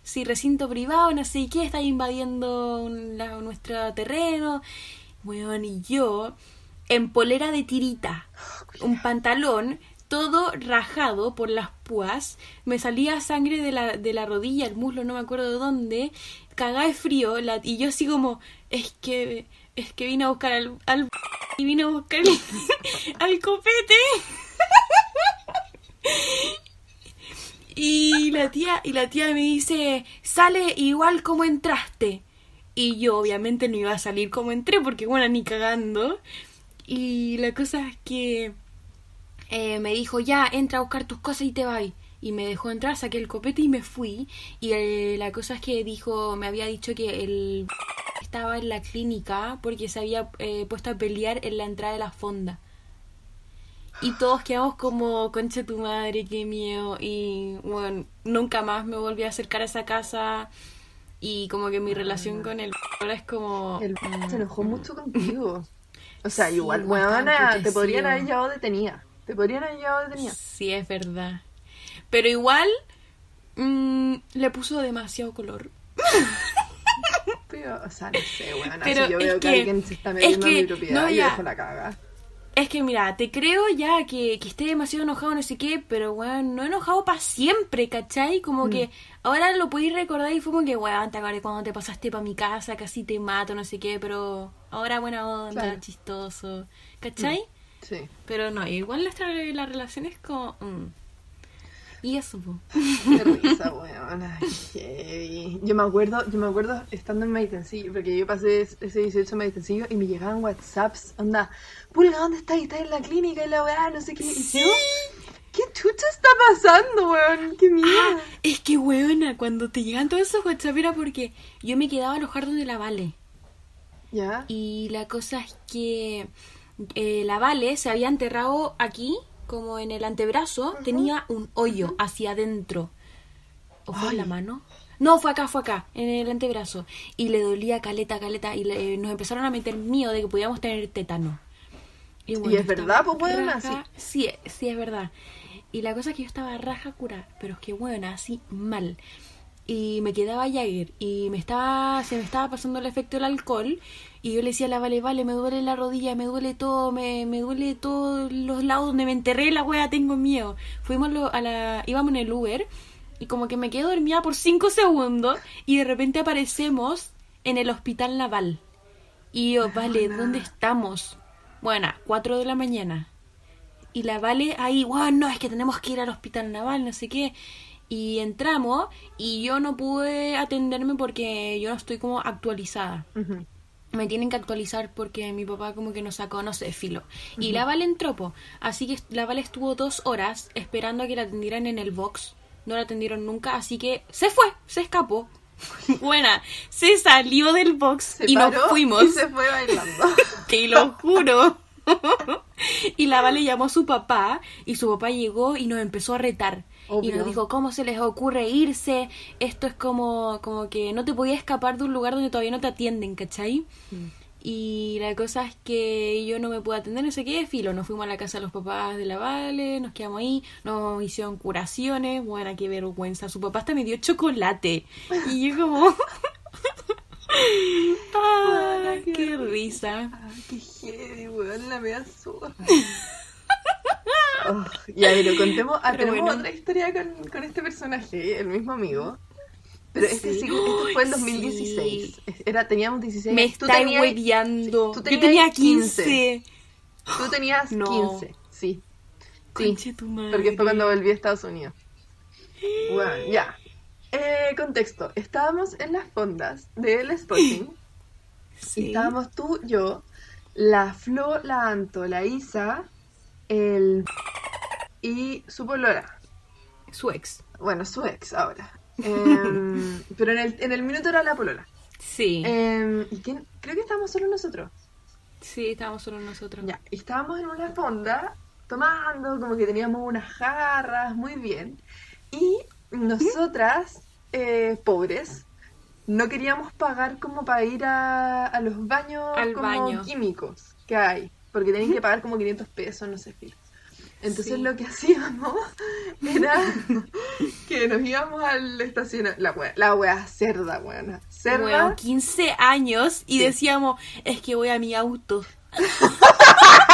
sí, recinto privado, no sé qué, está invadiendo un- la- nuestro terreno. Weón, y yo, en polera de tirita, un pantalón, todo rajado por las púas, me salía sangre de la, de la rodilla, el muslo, no me acuerdo de dónde, cagá de frío, y yo así como, es que, es que vine a buscar al, al y vine a buscar el- al copete. Y la tía, y la tía me dice, sale igual como entraste. Y yo obviamente no iba a salir como entré, porque bueno, ni cagando. Y la cosa es que eh, me dijo, ya, entra a buscar tus cosas y te vas. Y me dejó entrar, saqué el copete y me fui. Y eh, la cosa es que dijo, me había dicho que él estaba en la clínica porque se había eh, puesto a pelear en la entrada de la fonda. Y todos quedamos como, concha tu madre, qué miedo. Y bueno, nunca más me volví a acercar a esa casa. Y como que mi relación con él ahora es como... El mm, se enojó mucho contigo. O sea, Sí, igual, weona, te podrían haber llevado detenida. Te podrían haber llevado detenida. Sí, es verdad. Pero igual mm, le puso demasiado color. Pero, o sea, no sé, weona. Pero si yo es veo que, que- alguien se está es metiendo en que- mi propiedad, no, ya. dejo la caga. Es que mira, te creo ya que, que esté demasiado enojado, no sé qué, pero weón, no enojado para siempre, ¿cachai? Como que ahora lo podéis recordar y fue como que, weón, te acuerdas cuando te pasaste para mi casa, casi te mato, no sé qué, pero ahora buena onda, Claro. chistoso, ¿cachai? Sí. Pero no, igual nuestra la relación es como... mm. Y eso, po. Qué risa, weón. Ay, heavy. Yo me acuerdo, yo me acuerdo estando en Maitencillo, porque yo pasé ese 18 en Maitencillo y me llegaban WhatsApps, onda, Pulga, ¿dónde estás? Estás en la clínica y la weá, no sé qué. Y yo, ¿qué chucha está pasando, weón? Qué miedo. Ah, es que, weona, cuando te llegan todos esos WhatsApp era porque yo me quedaba a alojar donde la Vale. ¿Ya? Y la cosa es que eh, la Vale se había enterrado aquí, como en el antebrazo, tenía un hoyo hacia adentro. ¿O fue en la mano? No, fue acá, fue acá, en el antebrazo. Y le dolía caleta, caleta. Y le- nos empezaron a meter miedo de que podíamos tener tétano. ¿Y es estaba verdad, pues, weona? raja- Sí, sí, es verdad. Y la cosa es que yo estaba raja cura, pero es que bueno, así mal. Y me quedaba Jagger y me estaba, se me estaba pasando el efecto del alcohol. Y yo le decía a la Vale, Vale, me duele la rodilla, me duele todo, me, me duele todos los lados donde me enterré la wea, tengo miedo. Fuimos a la, íbamos en el Uber y como que me quedo dormida por cinco segundos y de repente aparecemos en el hospital naval. Y yo, Vale, ¿dónde estamos? Bueno, 4 de la mañana. Y la Vale ahí, wow, no, es que tenemos que ir al hospital naval, no sé qué. Y entramos y yo no pude atenderme porque yo no estoy como actualizada. Me tienen que actualizar porque mi papá como que nos sacó, no sé, filo. Y la Vale entró, po. Así que la Vale estuvo dos horas esperando a que la atendieran en el box. No la atendieron nunca, así que se fue, se escapó. Buena, se salió del box Se y nos fuimos. Y se fue bailando. Te lo juro. y la Vale llamó a su papá y su papá llegó y nos empezó a retar. Y nos dijo, ¿cómo se les ocurre irse? Esto es como, como que no te podías escapar de un lugar donde todavía no te atienden, ¿cachai? Y la cosa es que yo no me pude atender, no sé qué, filo. Nos fuimos a la casa de los papás de la Vale, nos quedamos ahí, nos hicieron curaciones. Bueno, qué vergüenza. Su papá hasta me dio chocolate. Y yo como... ah, qué risa. Ay, qué heavy, weón, la mea zorra. Oh, ya, pero contemos, ah, Pero tenemos bueno. otra historia con, con este personaje, el mismo amigo. Pero este Sí. sí, este fue en Ay, 2016. sí. Era, teníamos 16 Me Tú estáis tenías- hueviando. tú Yo tenías tenía 15. Tú tenías No. 15, sí. Sí, Conche tu madre. porque fue cuando volví a Estados Unidos. Bueno, ya. Eh, contexto. Estábamos en las fondas del Sporting. Sí. Y estábamos tú, yo, la Flo, la Anto, la Isa, el... y su polora. Su ex. Bueno, su ex ahora. Em, pero en el, en el minuto era la polola. Sí. Em, ¿Y quién? Creo que estábamos solo nosotros. Sí, estábamos solo nosotros. Ya, y estábamos en una fonda tomando, como que teníamos unas jarras, muy bien. Y nosotras, eh, pobres, no queríamos pagar como para ir a, a los baños Al como baño. químicos que hay, porque tenían que pagar como 500 pesos, no sé qué. Entonces Sí. lo que hacíamos era que nos íbamos al estacionamiento, la wea, la wea cerda, weona, cerda. Bueno, 15 años y Sí. decíamos, es que voy a mi auto.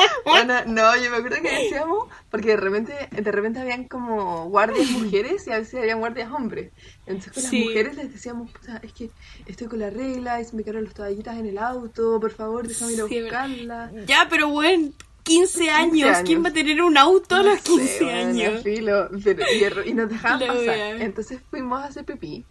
No, yo me acuerdo que decíamos, porque de repente, de repente habían como guardias mujeres y a veces habían guardias hombres. Entonces con Sí. las mujeres les decíamos, puta, es que estoy con la regla y se me quedaron las toallitas en el auto, por favor, déjame ir a Sí, buscarla. Ya, pero bueno, 15 años. años. ¿Quién va a tener un auto a los No sé, 15 weona, años? filo, pero- y, y nos dejaban pasar. Entonces fuimos a hacer pipí,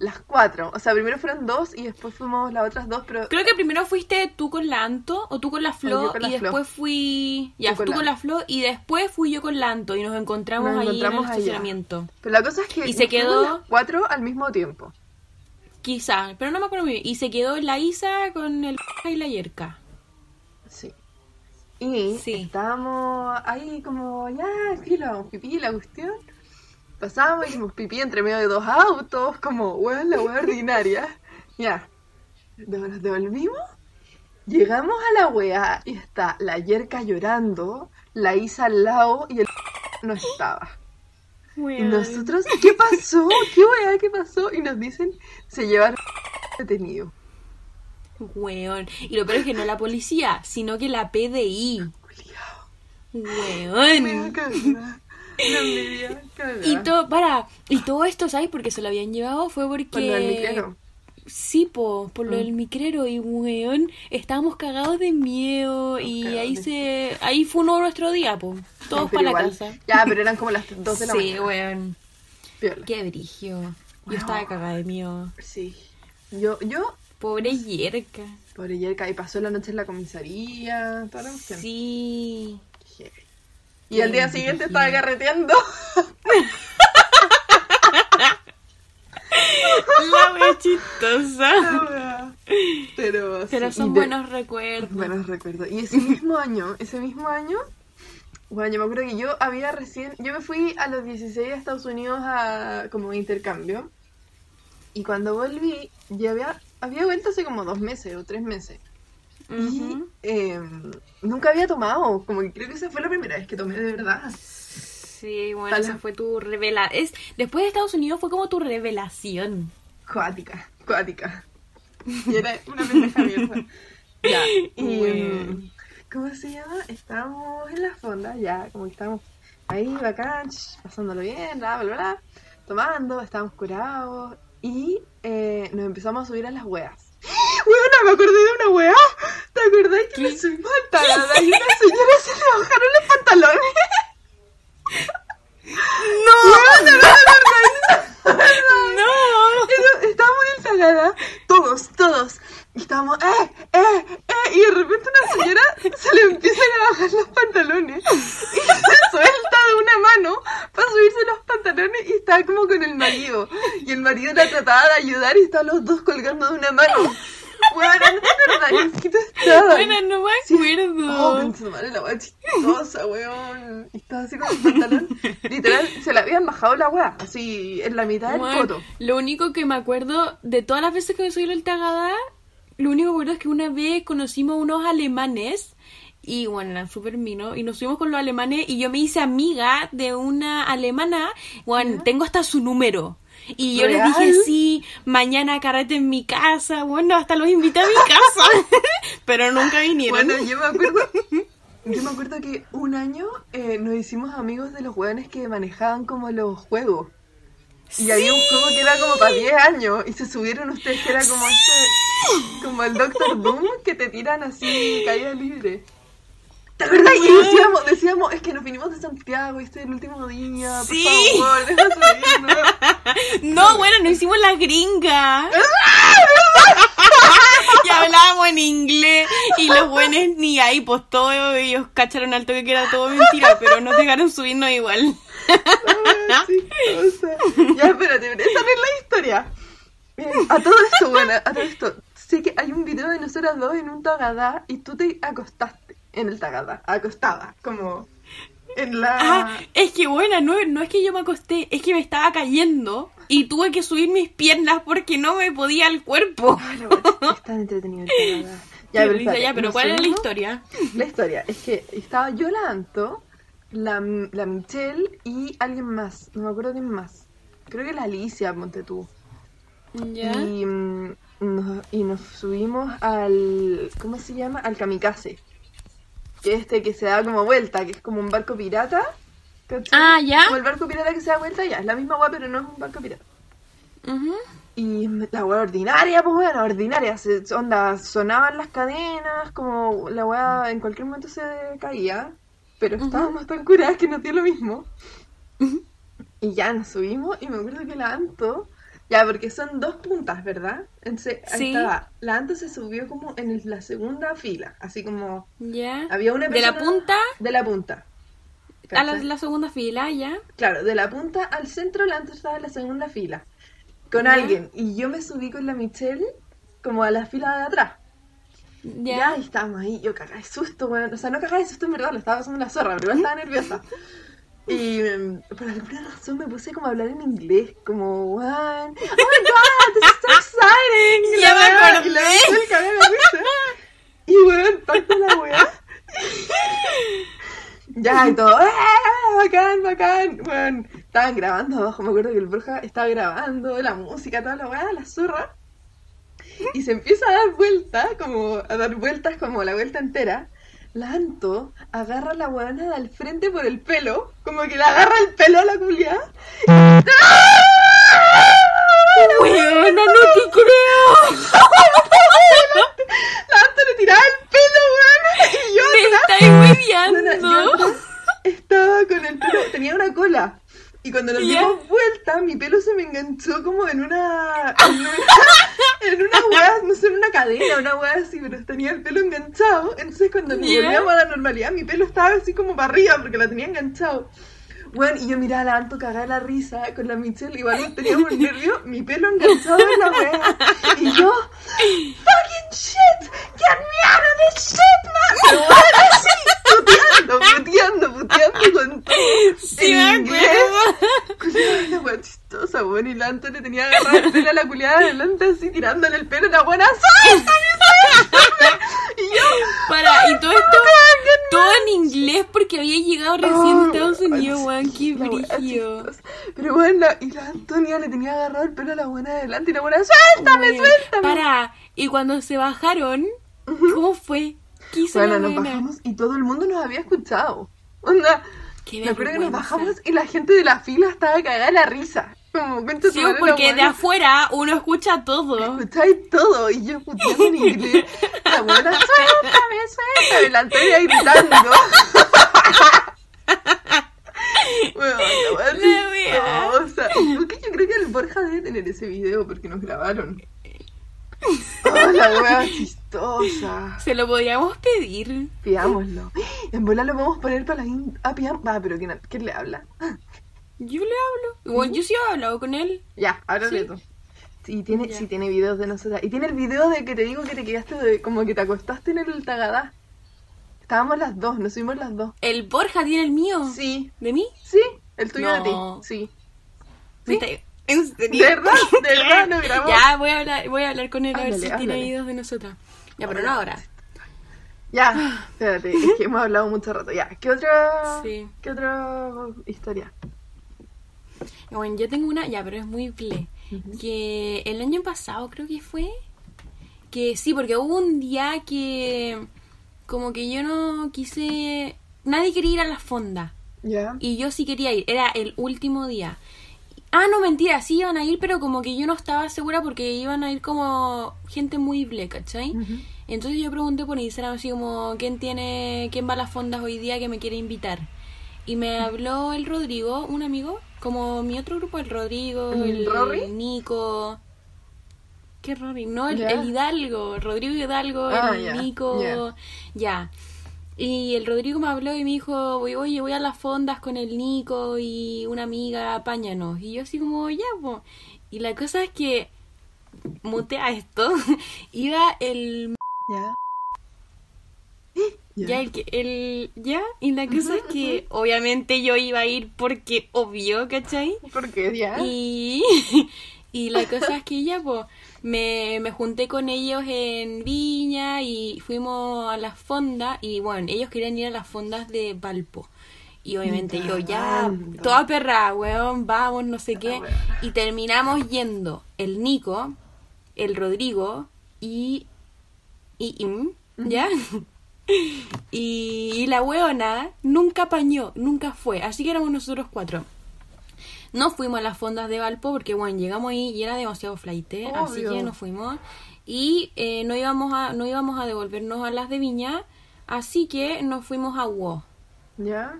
las cuatro. O sea, primero fueron dos y después fuimos las otras dos, pero Creo que primero fuiste tú con la Anto o tú con la Flo yo con la y Flo. después fui... Ya, Tú con tú la- con la Flo y después fui yo con la Anto y nos encontramos Nos ahí encontramos en el allá. estacionamiento. Pero la cosa es que Y se quedó- las cuatro al mismo tiempo. Quizá, pero no me acuerdo muy bien. Y se quedó la Isa con el y la Yerka. Sí. Y Sí. estábamos ahí como, ya, filo, pipí, la cuestión. Pasamos, hicimos pipí entre medio de dos autos, como, weón, la weá ordinaria. Ya. Nos devolvimos. Llegamos a la weá y está la yerca llorando, la Isa al lado y el no estaba. Y nosotros, ¿qué pasó? ¿Qué weá? ¿Qué pasó? Y nos dicen, se llevaron detenido. Weón. Y lo peor es que no la policía, sino que la PDI. Me Weón. envidia. Y todo, para, y todo esto, ¿sabes? Porque se lo habían llevado fue porque... Por lo del micrero. Sí, po, por lo Mm. del micrero y weón, estábamos cagados de miedo y ahí de- se, ahí fue uno nuestro día, po. Todos para la casa. Ya, pero eran como las 2 de la Sí, mañana. weón. Piola. Qué brigio. Yo estaba cagada de mío. Sí. Yo, yo, Pobre yerca. pobre Yerka, y pasó la noche en la comisaría. Sí. Y al día siguiente estaba carreteando. La wea chistosa. Pero, Pero son de- buenos recuerdos. Buenos recuerdos. Y ese mismo año, ese mismo año, bueno, yo me acuerdo que yo había recién, yo me fui a los 16 a Estados Unidos a como intercambio. Y cuando volví, ya había, había vuelto hace como dos meses o tres meses. Y eh, nunca había tomado, como que creo que esa fue la primera vez que tomé de verdad. Sí, bueno, esa fue tu revelación. Es, después de Estados Unidos fue como tu revelación. Cuática, cuática. Y era una pendeja. Ya, y... Bueno. mm, ¿Cómo se llama? Estábamos en la fonda, ya, como que estábamos ahí, bacán, pasándolo bien, bla, bla, bla, tomando, estábamos curados, y eh, nos empezamos a subir a las weas. Weona, me acordé de una wea. ¿Te acordás que nos subimos al y una señora se le bajaron los pantalones? ¡No! Pero estábamos en el Sagada, todos, todos. Y estábamos, ¡eh, eh, eh! Y de repente una señora se le empiezan a bajar los pantalones. Y se suelta de una mano para subirse los pantalones y está como con el marido. Y el marido la trataba de ayudar y estaban los dos colgando de una mano. Bueno, no te ¿qué tú estabas? Bueno, no me acuerdo. Oh, su madre, la wea chistosa, weón. Y estaba así con el pantalón. Literal, se le habían bajado la wea, así en la mitad del Bueno, poto. lo único que me acuerdo de todas las veces que me subí al Tagada, lo único que me acuerdo es que una vez conocimos unos alemanes y bueno, eran súper minos y nos subimos con los alemanes y yo me hice amiga de una alemana, bueno, tengo hasta su número. Y yo les dije, sí, mañana carrete en mi casa, bueno, hasta los invité a mi casa, pero nunca vinieron. Bueno, yo me acuerdo. Yo me acuerdo que un año eh, nos hicimos amigos de los weones que manejaban como los juegos. Y había un juego que era como para 10 años y se subieron ustedes que era como este, como el Doctor Doom que te tiran así caída libre. ¿Te acuerdas? Y decíamos, decíamos, es que nos vinimos de Santiago, este es el último día, Sí. por favor, subirnos. No, bueno, no hicimos la gringa. y hablábamos en inglés. Y los buenos ni ahí, pues todos ellos cacharon al toque que era todo mentira, pero nos dejaron subirnos igual. Ya, espérate, esa no es la historia. A todo esto, bueno, a todo esto, sé que hay un video de nosotras dos en un tagadá y tú te acostaste en el tagadá, acostada, como en la... Ah, es que buena, no, no es que yo me acosté, es que me estaba cayendo y tuve que subir mis piernas porque no me podía el cuerpo. Ah, la wea, es tan entretenido el tagadá. Qué risa, espérate, ya, pero ¿cuál es la subimos- historia? La historia es que estaba yo la Anto, la, la Michelle y alguien más, no me acuerdo quién más. Creo que la Alicia, ponte tú. Ya. Y, mm, nos, y nos subimos al. ¿Cómo se llama? Al kamikaze. Que este que se da como vuelta, que es como un barco pirata. ¿cachai? Ah, ya. Como el barco pirata que se da vuelta, ya. Es la misma weá, pero no es un barco pirata. Ujú. Y la weá ordinaria, pues weá, ordinaria. Se, onda, sonaban las cadenas, como la weá en cualquier momento se caía. Pero estábamos tan curadas que nos dio lo mismo. Y ya nos subimos y me acuerdo que la Anto, ya porque son dos puntas, ¿verdad? Entonces, ahí Sí. estaba. La Anto se subió como en la segunda fila, así como Ya. había una De la persona- punta de la punta. a la, la segunda fila, ya. Claro, de la punta al centro, la Anto estaba en la segunda fila con Ya. alguien y yo me subí con la Michelle como a la fila de atrás. Ya, Ya. y estábamos ahí, yo cagada de susto, weón. O sea, no cagada de susto en verdad, lo estaba pasando la zorra, pero igual estaba nerviosa. Y em, por alguna razón me puse como a hablar en inglés, como, oh my god, this is so exciting. Y Ya me acordé. Y la risa. Y weón, parte la weá. Ya, y todo, ¡eh! Bacán, bacán. Weón, estaban grabando abajo, me acuerdo que el bruja estaba grabando la música, toda la weá, la zorra. Y se empieza a dar vueltas, como a dar vueltas como la vuelta entera. La Anto agarra a la huevona de al frente por el pelo, como que le agarra el pelo a la culia. Weona, no te creo. La Anto le tiraba el pelo, weón. Y yo Me atrás, estáis Bueno, yo hueviando. atrás estaba y cuando nos yeah. vuelta, mi pelo se me enganchó como en una. en una. en hueá, no sé, en una cadena, una hueá así, pero tenía el pelo enganchado. Entonces, cuando nos yeah. volvíamos a la normalidad, mi pelo estaba así como para arriba porque la tenía enganchado. Bueno, y yo miraba a la Anto cagada la risa con la Michelle, igual teníamos nervio, mi pelo enganchado en la wea. Y yo, fucking shit, get me out of this shit, man. Pero bueno, así, puteando, puteando, puteando con todo. Sí, en me inglés. la wea chistosa, weón. Y la Anto le tenía agarrado el pelo a la culiada adelante, así tirándole el pelo a la buena. ¡Suéltame, suéltame! Y yo, Para, y todo esto, todo en inglés porque había llegado recién de Estados Unidos, weón, qué brillo. Pero bueno, la- y la Antonia le tenía agarrado el pelo a la buena adelante y la buena, ¡suéltame, suéltame! Para, y cuando se bajaron, ¿cómo fue? ¿Qué hizo Bueno, la nos buena? bajamos y todo el mundo nos había escuchado. Onda, Qué me acuerdo que nos bajamos y la gente de la fila estaba cagada de la risa. Como, Sí, la porque de afuera uno escucha todo. Escucháis todo y yo puteando en inglés. La buena, suéltame, suéltame. La Antonia gritando. Bueno, la wea. chistosa. Porque yo creo que el Borja debe tener ese video porque nos grabaron. Oh, la wea chistosa. Se lo podríamos pedir. Pidámoslo. En bola lo podemos poner para la. Ah, Ah, pero ¿quién, ¿quién le habla? Yo le hablo. Igual yo sí he hablado con él. Ya, háblale Sí. tú. Sí, tiene, sí, tiene videos de nosotras. Y tiene el video de que te digo que te quedaste de, como que te acostaste en el tagadá. Estábamos las dos, nos subimos las dos. El Borja tiene el mío. Sí, ¿De mí? sí, el tuyo No. de ti. Sí. ¿Me ¿Sí? está- ¿En ¿De verdad? ¿De verdad lo grabamos? Ya, voy a hablar, voy a hablar con él a ver si tiene videos de nosotras. Ya, pero no ahora. Ya, espérate, es que hemos hablado mucho rato. Ya, ¿qué otra, Sí. ¿qué otra historia? Bueno, yo tengo una, ya, pero es muy ple. Que el año pasado creo que fue. Que sí, porque hubo un día que como que yo no quise... Nadie quería ir a la fonda. Ya. Y yo sí quería ir. Era el último día. Ah, no, mentira, sí iban a ir, pero como que yo no estaba segura porque iban a ir como gente muy ble, ¿cachai? Entonces yo pregunté por Instagram así como, ¿quién tiene, quién va a las fondas hoy día que me quiere invitar? Y me habló el Rodrigo, un amigo, como mi otro grupo, el Rodrigo, ¿El? Nico. ¿Qué Rory? No, el, Hidalgo, Rodrigo Hidalgo, Ah, el ya, Nico, ya. Y el Rodrigo me habló y me dijo, "Oye, oye, voy a las fondas con el Nico y una amiga, apáñanos. Y yo así como, ya, po. Y la cosa es que, mutea esto, iba el Ya. ya, el que, el, ya, y la cosa es que obviamente yo iba a ir porque obvio, ¿cachai? ¿Por qué? Ya. Y, y la cosa es que ya, pues, me, me junté con ellos en Viña y fuimos a las fondas y bueno, ellos querían ir a las fondas de Valpo. Y obviamente yo ya, toda perra, weón, vamos, no sé qué. Y terminamos yendo el Nico, el Rodrigo y... y, y- ¿Ya? Y, y la weona nunca apañó, nunca fue. Así que éramos nosotros cuatro. No fuimos a las fondas de Valpo porque, bueno, llegamos ahí y era demasiado flight, así Obvio. que no fuimos. Y eh, no, íbamos a, no íbamos a devolvernos a las de Viña, así que nos fuimos a WO. Ya.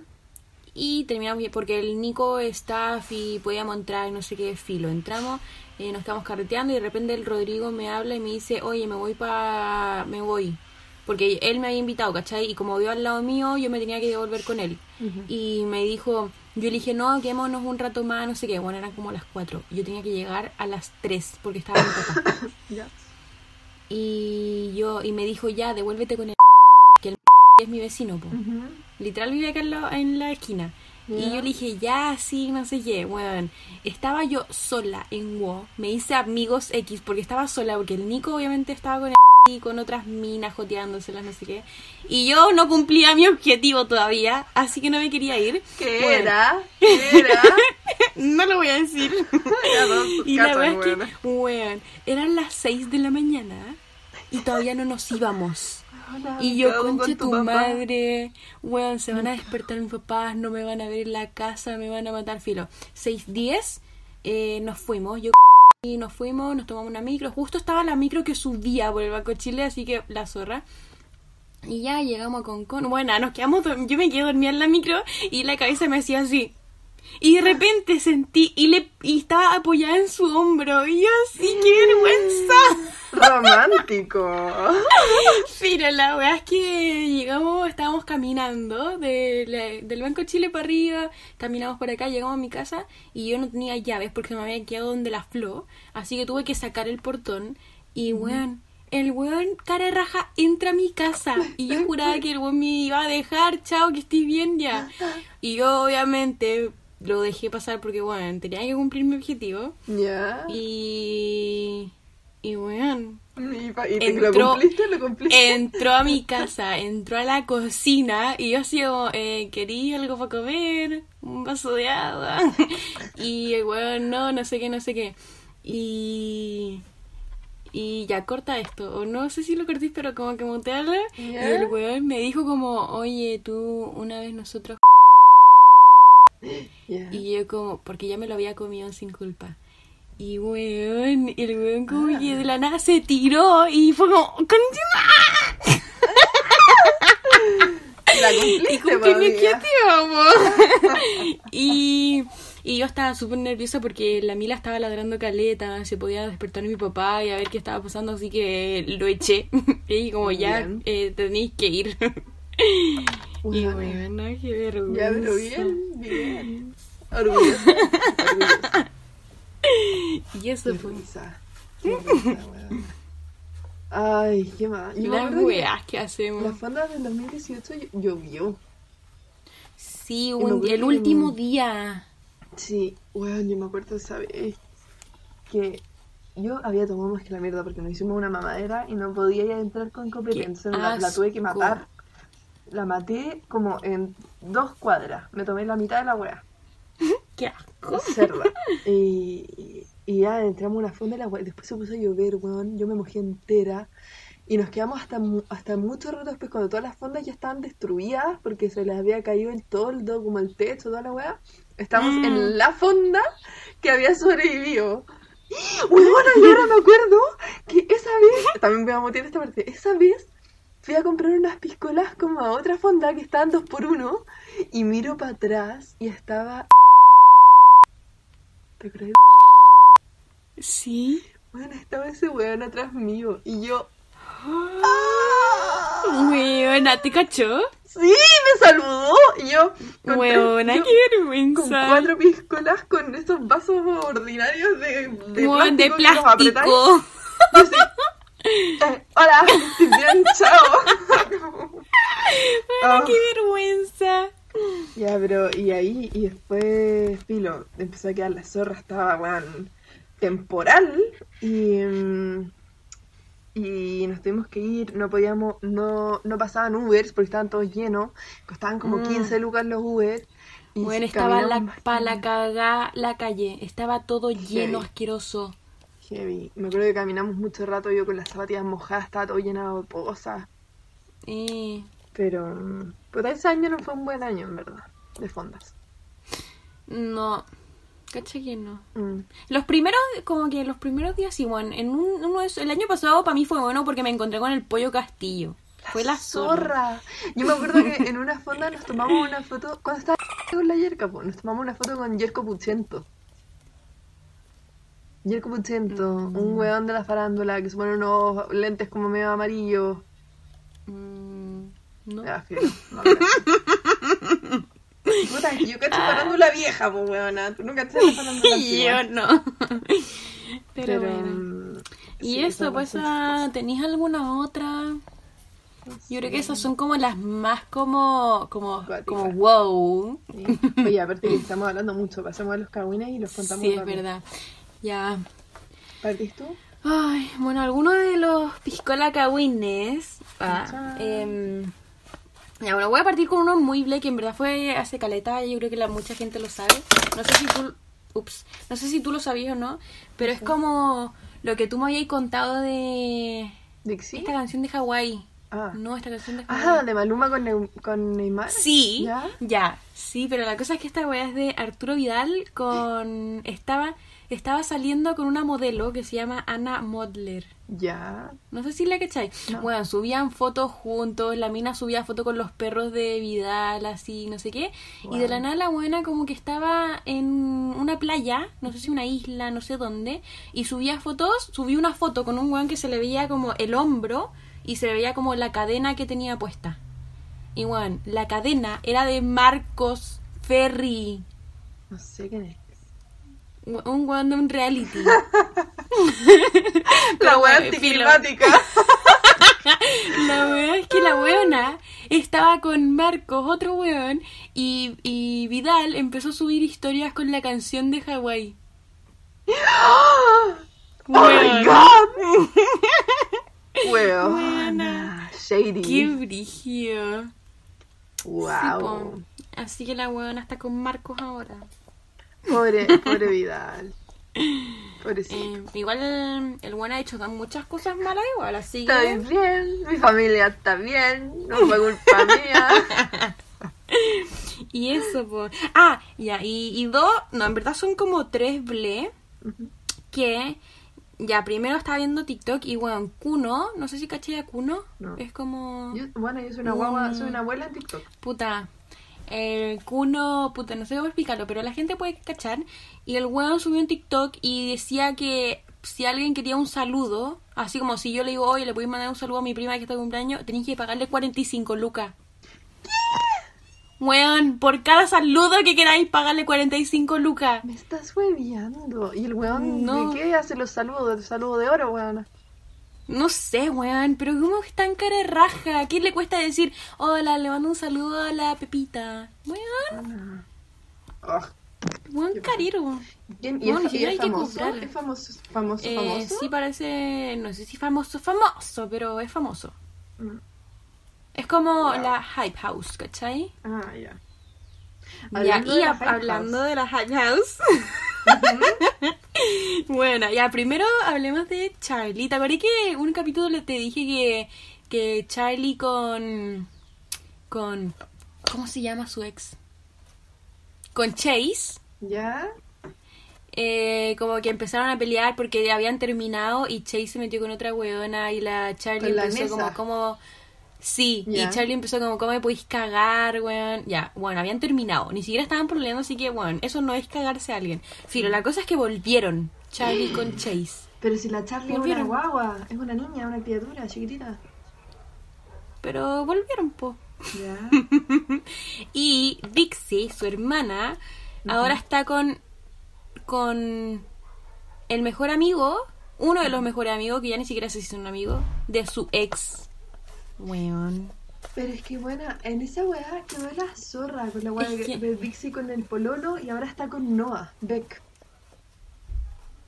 Y terminamos porque el Nico staff y podíamos entrar y no sé qué filo. Entramos, eh, nos estamos carreteando y de repente el Rodrigo me habla y me dice, oye, me voy para... me voy. Porque él me había invitado, ¿cachai? Y como vio al lado mío, yo me tenía que devolver con él. Y me dijo, yo le dije, no, quedémonos un rato más, no sé qué. Bueno, eran como las 4. Yo tenía que llegar a las 3 porque estaba mi papá. Y yo, y me dijo, ya, devuélvete con el que el es mi vecino, po. Ujú. Literal vive acá en la, en la esquina. Y yo le dije, ya, sí, no sé qué. Bueno, estaba yo sola en WoW. Me hice amigos X porque estaba sola, porque el Nico obviamente estaba con el y con otras minas joteándoselas, no sé qué. Y yo no cumplía mi objetivo todavía, así que no me quería ir. ¿Qué Bueno, era? ¿Qué era? No lo voy a decir. Y la verdad es que, weón, eran las 6 de la mañana y todavía no nos íbamos. Hola, Y yo, con concha tu madre, weón, se van a despertar mis papás, no me van a ver en la casa, me van a matar filo. 6.10, eh, nos fuimos, yo y nos fuimos, nos tomamos una micro, justo estaba la micro que subía por el Banco Chile, así que la zorra. Y ya llegamos a Concón, bueno, nos quedamos, yo me quedé dormida en la micro y la cabeza me hacía así. Y de repente sentí, y le y estaba apoyada en su hombro. Y yo así, qué vergüenza. Romántico. Pero la weá es que llegamos, estábamos caminando de la- del Banco Chile para arriba, caminamos por acá, llegamos a mi casa y yo no tenía llaves porque me había quedado donde la flor, así que tuve que sacar el portón y weón, el weón cara de raja entra a mi casa y yo juraba que el weón me iba a dejar, chao, que estés bien ya. Y yo obviamente lo dejé pasar porque bueno, tenía que cumplir mi objetivo Ya. y... Y weón, ¿Y, y te entró, lo cumpliste? ¿Lo cumpliste? entró a mi casa, entró a la cocina y yo así como, eh, ¿quería algo para comer? Un vaso de agua. Y el weón, no, no sé qué, no sé qué. Y... Y ya corta esto, o no sé si lo corté, pero como que montearla. Y Ya. el weón me dijo como, oye, tú una vez nosotros... Y yo como, porque ya me lo había comido sin culpa. Y weón, el weón como que de la nada se tiró y fue como. La Y cumpliste, objetivo, po. y, y yo estaba súper nerviosa porque la Mila estaba ladrando caleta, se podía despertar mi papá y a ver qué estaba pasando, así que lo eché. y como ya eh, tenéis que ir. y Bueno. qué vergüenza. Ya, pero bien, bien. Orgullosa. Orgullosa. Y eso fue. Ay, qué más. Las que weas que hacemos. Las fondas del 2018 llo- llovió. Sí, un- el que- último día. Sí, weón, yo me acuerdo esa vez que yo había tomado más que la mierda porque nos hicimos una mamadera y no podía ya entrar con copete, entonces la, la tuve que matar. La maté como en dos cuadras. Me tomé la mitad de la wea. Qué asco. Cerda. Y, y ya entramos a una fonda de la wea. Después se puso a llover, weón. Yo me mojé entera. Y nos quedamos hasta, hasta mucho rato después, cuando todas las fondas ya estaban destruidas, porque se les había caído el toldo, como el techo, toda la wea. Estamos Mm. en la fonda que había sobrevivido. Bueno, y ahora me acuerdo que esa vez, también voy a motivar esta parte, esa vez fui a comprar unas piscolas como a otra fonda que estaban dos por uno y miro para atrás y estaba... ¿Te acuerdas? Sí. Bueno, estaba ese weón atrás mío y yo... Weona, ¿te cachó? ¡Sí! ¡Me saludó! Y yo... con Weona, tres- qué vergüenza. Con cuatro piscolas con esos vasos ordinarios de, de Weón, de plástico que los plástico. Así, eh, hola, estoy bien, chao. Ah. Qué vergüenza. Ya, pero y ahí, y después, filo, empezó a quedar la zorra, estaba, weón, temporal, y, mm, y nos tuvimos que ir, no podíamos, no, no pasaban Ubers porque estaban todos llenos, costaban como Mm. 15 lucas los Ubers. Y Bueno, estaba la, más pa' que la cagá la calle. Estaba todo lleno, asqueroso. Heavy. Me acuerdo que caminamos mucho rato, yo con las zapatillas mojadas, estaba todo llenado de cosas. Eh, Pero, puta, ese año no fue un buen año, en verdad, de fondas. no. Cacha que no. Mm. Los primeros, como que los primeros días, sí, bueno, en un, uno de esos- el año pasado para mí fue bueno porque me encontré con el pollo castillo. fue la zorra. Yo me acuerdo que en una fonda nos tomamos una foto, cuando estaba con la Yerka, pues, nos tomamos una foto con Yerko Puchento. Yerko Puchento, Mm. un weón de la farándula que se pone unos lentes como medio amarillos. Mm, no. Ya, filo, no. Puta, yo cacho farándula vieja, pues weona. Tú no cachas la farándula Y yo no. Pero, Pero, bueno. mm, Y sí, eso, pues, ah, ¿tenéis alguna otra? Yo creo que esas son como las más como, como, como wow. Sí. Oye, aparte que estamos hablando mucho, pasemos a los cagüines y los contamos Sí, es verdad. Ya. ¿Partís tú? Ay, bueno, algunos de los piscola cagüines. Ah, em, ya, bueno, voy a partir con uno muy black, que en verdad fue hace caleta, yo creo que la mucha gente lo sabe. No sé si tú, ups, no sé si tú lo sabías o no, pero es como lo que tú me habías contado de ¿Dixie? esta canción de Hawái. Ah. No, esta canción de Hawái. Ah, de Maluma con, con Neymar. Sí, ¿Ya? ya, sí, pero la cosa es que esta weá es de Arturo Vidal con... Estaba estaba saliendo con una modelo que se llama Anna Modler. Ya. No sé si la cachai. No. Bueno, subían fotos juntos, la mina subía fotos con los perros de Vidal, así, no sé qué. Y de la nada la buena como que estaba en una playa, no sé si una isla, no sé dónde, y subía fotos, subí una foto con un weón que se le veía como el hombro y se le veía como la cadena que tenía puesta. Y bueno, la cadena era de Marcos Ferry, No sé quién es. Un weón de un reality. La wea anticlimática. La weá es que la weona estaba con Marcos, otro weón, y, y Vidal empezó a subir historias con la canción de Hawái. ¡Oh my god! Weona. Shady. ¡Qué brigio! Wow. Así que la weona está con Marcos ahora. Pobre, pobre Vidal. Eh, igual el, weón ha hecho muchas cosas malas igual, así Estoy que... bien, mi familia está bien, no fue culpa mía. Y eso, pues... Ah, ya, y, y dos... No, en verdad son como tres ble que... Ya, primero estaba viendo TikTok y, bueno, Kuno, no sé si caché a Kuno, No. es como... Yo- bueno, yo soy una guagua, soy una abuela en TikTok. Puta, el Kuno, puta, no sé cómo explicarlo, pero la gente puede cachar. Y el weón subió un TikTok y decía que si alguien quería un saludo, así como si yo le digo, oye, le podéis mandar un saludo a mi prima que está de cumpleaños, tenéis que pagarle 45 lucas. Weón, por cada saludo que queráis, pagarle 45 lucas. Me estás hueviando. Y el weón, No. ¿de qué hace los saludos? El saludo de oro, weón. No sé, weón, pero ¿cómo es tan cara de raja? ¿A quién le cuesta decir, hola, le mando un saludo a la Pepita? Weón, Oh. weón carero. ¿Quién? ¿Y No, es, y que famoso? comprarle. ¿Es famoso? ¿Famoso? Eh, famoso? sí parece, no sé si famoso, famoso, pero es famoso. Mm. Es como la Hype House, ¿cachai? Ah, ya. Hablando y de la a- hablando de la Hype House. bueno, ya primero hablemos de Charlie. ¿Te acuerdas que un capítulo te dije que, que Charlie con. con. ¿Cómo se llama su ex? Con Chase. ¿Ya? eh, como que empezaron a pelear porque habían terminado y Chase se metió con otra weona y la Charlie Con empezó como, como, sí, y Charlie empezó como, ¿cómo me podéis cagar, weón? Ya, bueno, habían terminado, ni siquiera estaban peleando, así que, bueno, eso no es cagarse a alguien. Filo, la cosa es que volvieron Charlie con Chase, Pero si la Charlie es una guagua, es una niña, una criatura chiquitita. pero volvieron, po. ¿Ya? Y Dixie, su hermana, ahora está con con el mejor amigo, uno de los mejores amigos, que ya ni siquiera sé si son amigos, de su ex. Weón. Pero es que, bueno, en esa weá quedó la zorra con la weá de- que- de Dixie con el pololo y ahora está con Noah, Beck.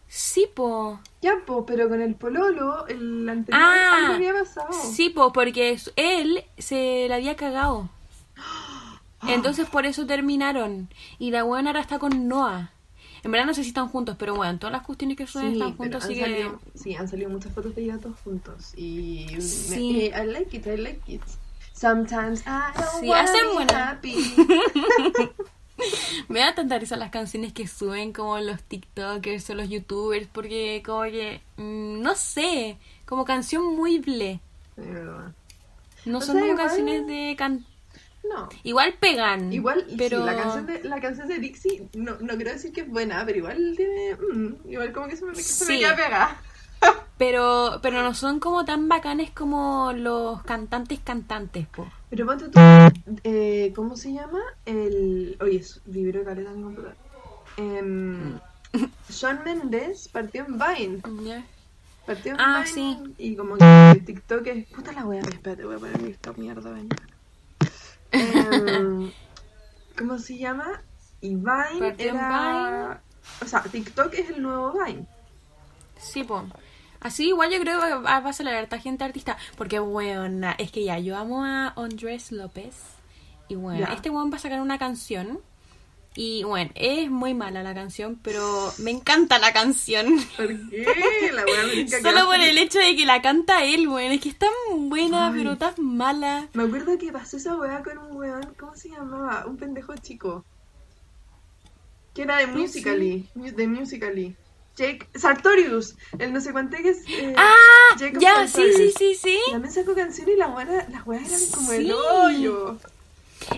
Sí, po. Ya, po, pero con el pololo, el anterior, Ah, algo había pasado. Sí, po, porque él se la había cagado. Entonces por eso terminaron. Y la weón ahora está con Noah. En verdad no sé si están juntos, pero bueno, todas las cuestiones que suben Sí, están juntos, salido, sí, han salido muchas fotos de ellos dos juntos. Y, me- Sí. y I like it, I like it. Sometimes I don't Sí, wanna hacen be buena. happy. Me da tanta risa las canciones que suben como los TikTokers o los YouTubers, porque como que, mm, no sé, como canción muy ble. No O son sea, como igual- canciones de can... No. Igual pegan. Igual, sí, pero... la, canción de, la canción de Dixie, no, no quiero decir que es buena, pero igual tiene. mm, igual como que se me, se me Sí. queda pegada. Pero, pero no son como tan bacanes como los cantantes cantantes, po. Pero ponte tú, eh, ¿cómo se llama? El. Oye, es- de caleta mi computador. Em, Shawn Mendes partió en Vine. Partió en Ah, Vine sí. Y como que TikTok es. Puta la wea, espérate, voy a poner mi esta mierda, ven. Em, ¿Cómo se llama? Y Vine Partió era. O sea, TikTok es el nuevo Vine. Sí, po. Así igual yo creo que va a salir harta gente artista. Porque, bueno, es que ya, yo amo a Andrés López. Y bueno, este weón va a sacar una canción. Y bueno, es muy mala la canción, pero me encanta la canción. ¿Por qué? La que Solo por el hecho de que la canta él, weón. Es que es tan buena, Ay. pero tan mala. Me acuerdo que pasó esa weá con un weón, ¿cómo se llamaba? Un pendejo chico. Que era de Musical.ly. mu- De Musical.ly. Jake Sartorius, el no sé cuánto que es. eh, Ah, Jacob ya, sí, sí, Sartorius. sí, sí. También sacó canciones y las buenas, las weas eran como el Sí. hoyo.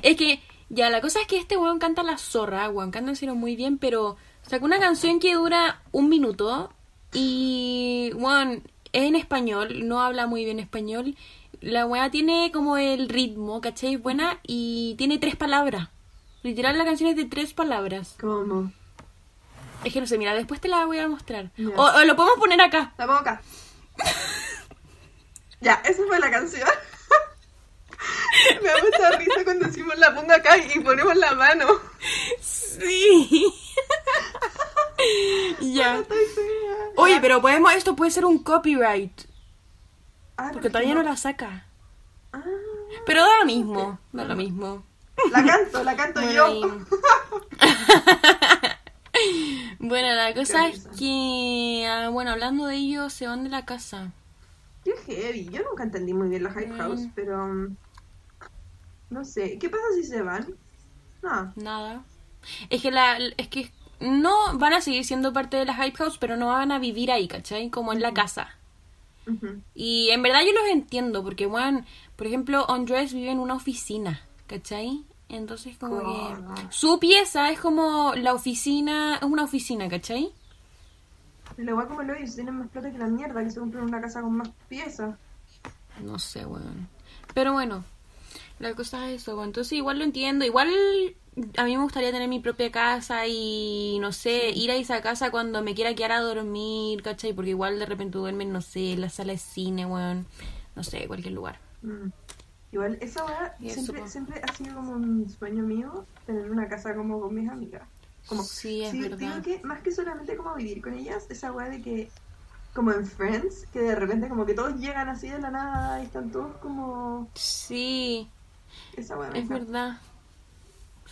Es que, ya, la cosa es que este weón canta la zorra, weón, canta en serio muy bien, pero sacó una canción que dura un minuto y, weón, es en español, no habla muy bien español. La weá tiene como el ritmo, ¿cachai? Buena y tiene tres palabras. Literal, la canción es de tres palabras. Como. Es que no sé, mira, después te la voy a mostrar. O, o lo podemos poner acá. La pongo acá. ya, esa fue la canción. Me da mucha risa cuando decimos la pongo acá y ponemos la mano. Sí. ya. Oye, pero podemos, esto puede ser un copyright. Ah, Porque todavía no la saca. Ah, Pero da lo mismo, da lo mismo. la canto, la canto Bueno, yo. bueno, la cosa es que, ah, bueno, hablando de ellos, se van de la casa. Qué heavy. Yo nunca entendí muy bien la Hype Mm. House, pero. No sé. ¿Qué pasa si se van? No. Nada. Es que la, es que no van a seguir siendo parte de la Hype House, pero no van a vivir ahí, ¿cachai? Como en la casa. Y en verdad yo los entiendo, porque, bueno, por ejemplo, Andrés vive en una oficina, ¿cachai? Entonces como que su pieza es como la oficina, es una oficina, ¿cachai? Pero igual como lo ellos tienen más plata que la mierda, que se compran una casa con más piezas. No sé, weón. Pero bueno, la cosa es eso, weón. Entonces igual lo entiendo. Igual a mí me gustaría tener mi propia casa y, no sé, ir a esa casa cuando me quiera quedar a dormir, ¿cachai? Porque igual de repente duermen, no sé, en la sala de cine, weón. No sé, cualquier lugar. Mm. Igual, esa eso, siempre, po. siempre ha sido como un sueño mío, tener una casa como con mis amigas. Como, Sí, es verdad. Digo que más que solamente como vivir con ellas, esa weá de que, como en Friends, que de repente como que todos llegan así de la nada y están todos como... Sí, Esa es verdad.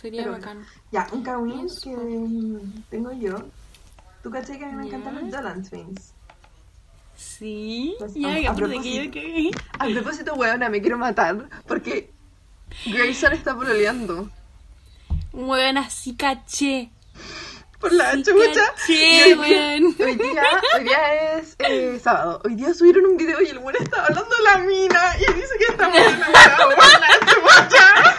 Sería Pero bacán. Ya, un kawin que mm, tengo yo. Tú caché que a mí me encantan los Dolan Twins. Sí, Pues, ya, a- a yo propósito. que- A propósito, weona, me quiero matar porque Grayson está pololeando. Weón, así caché. Por la Sí, chucha. caché, Y hoy, día, hoy día es eh, sábado. Hoy día subieron un video y el weón está hablando de la mina y dice que está muy enamorado por la chucha.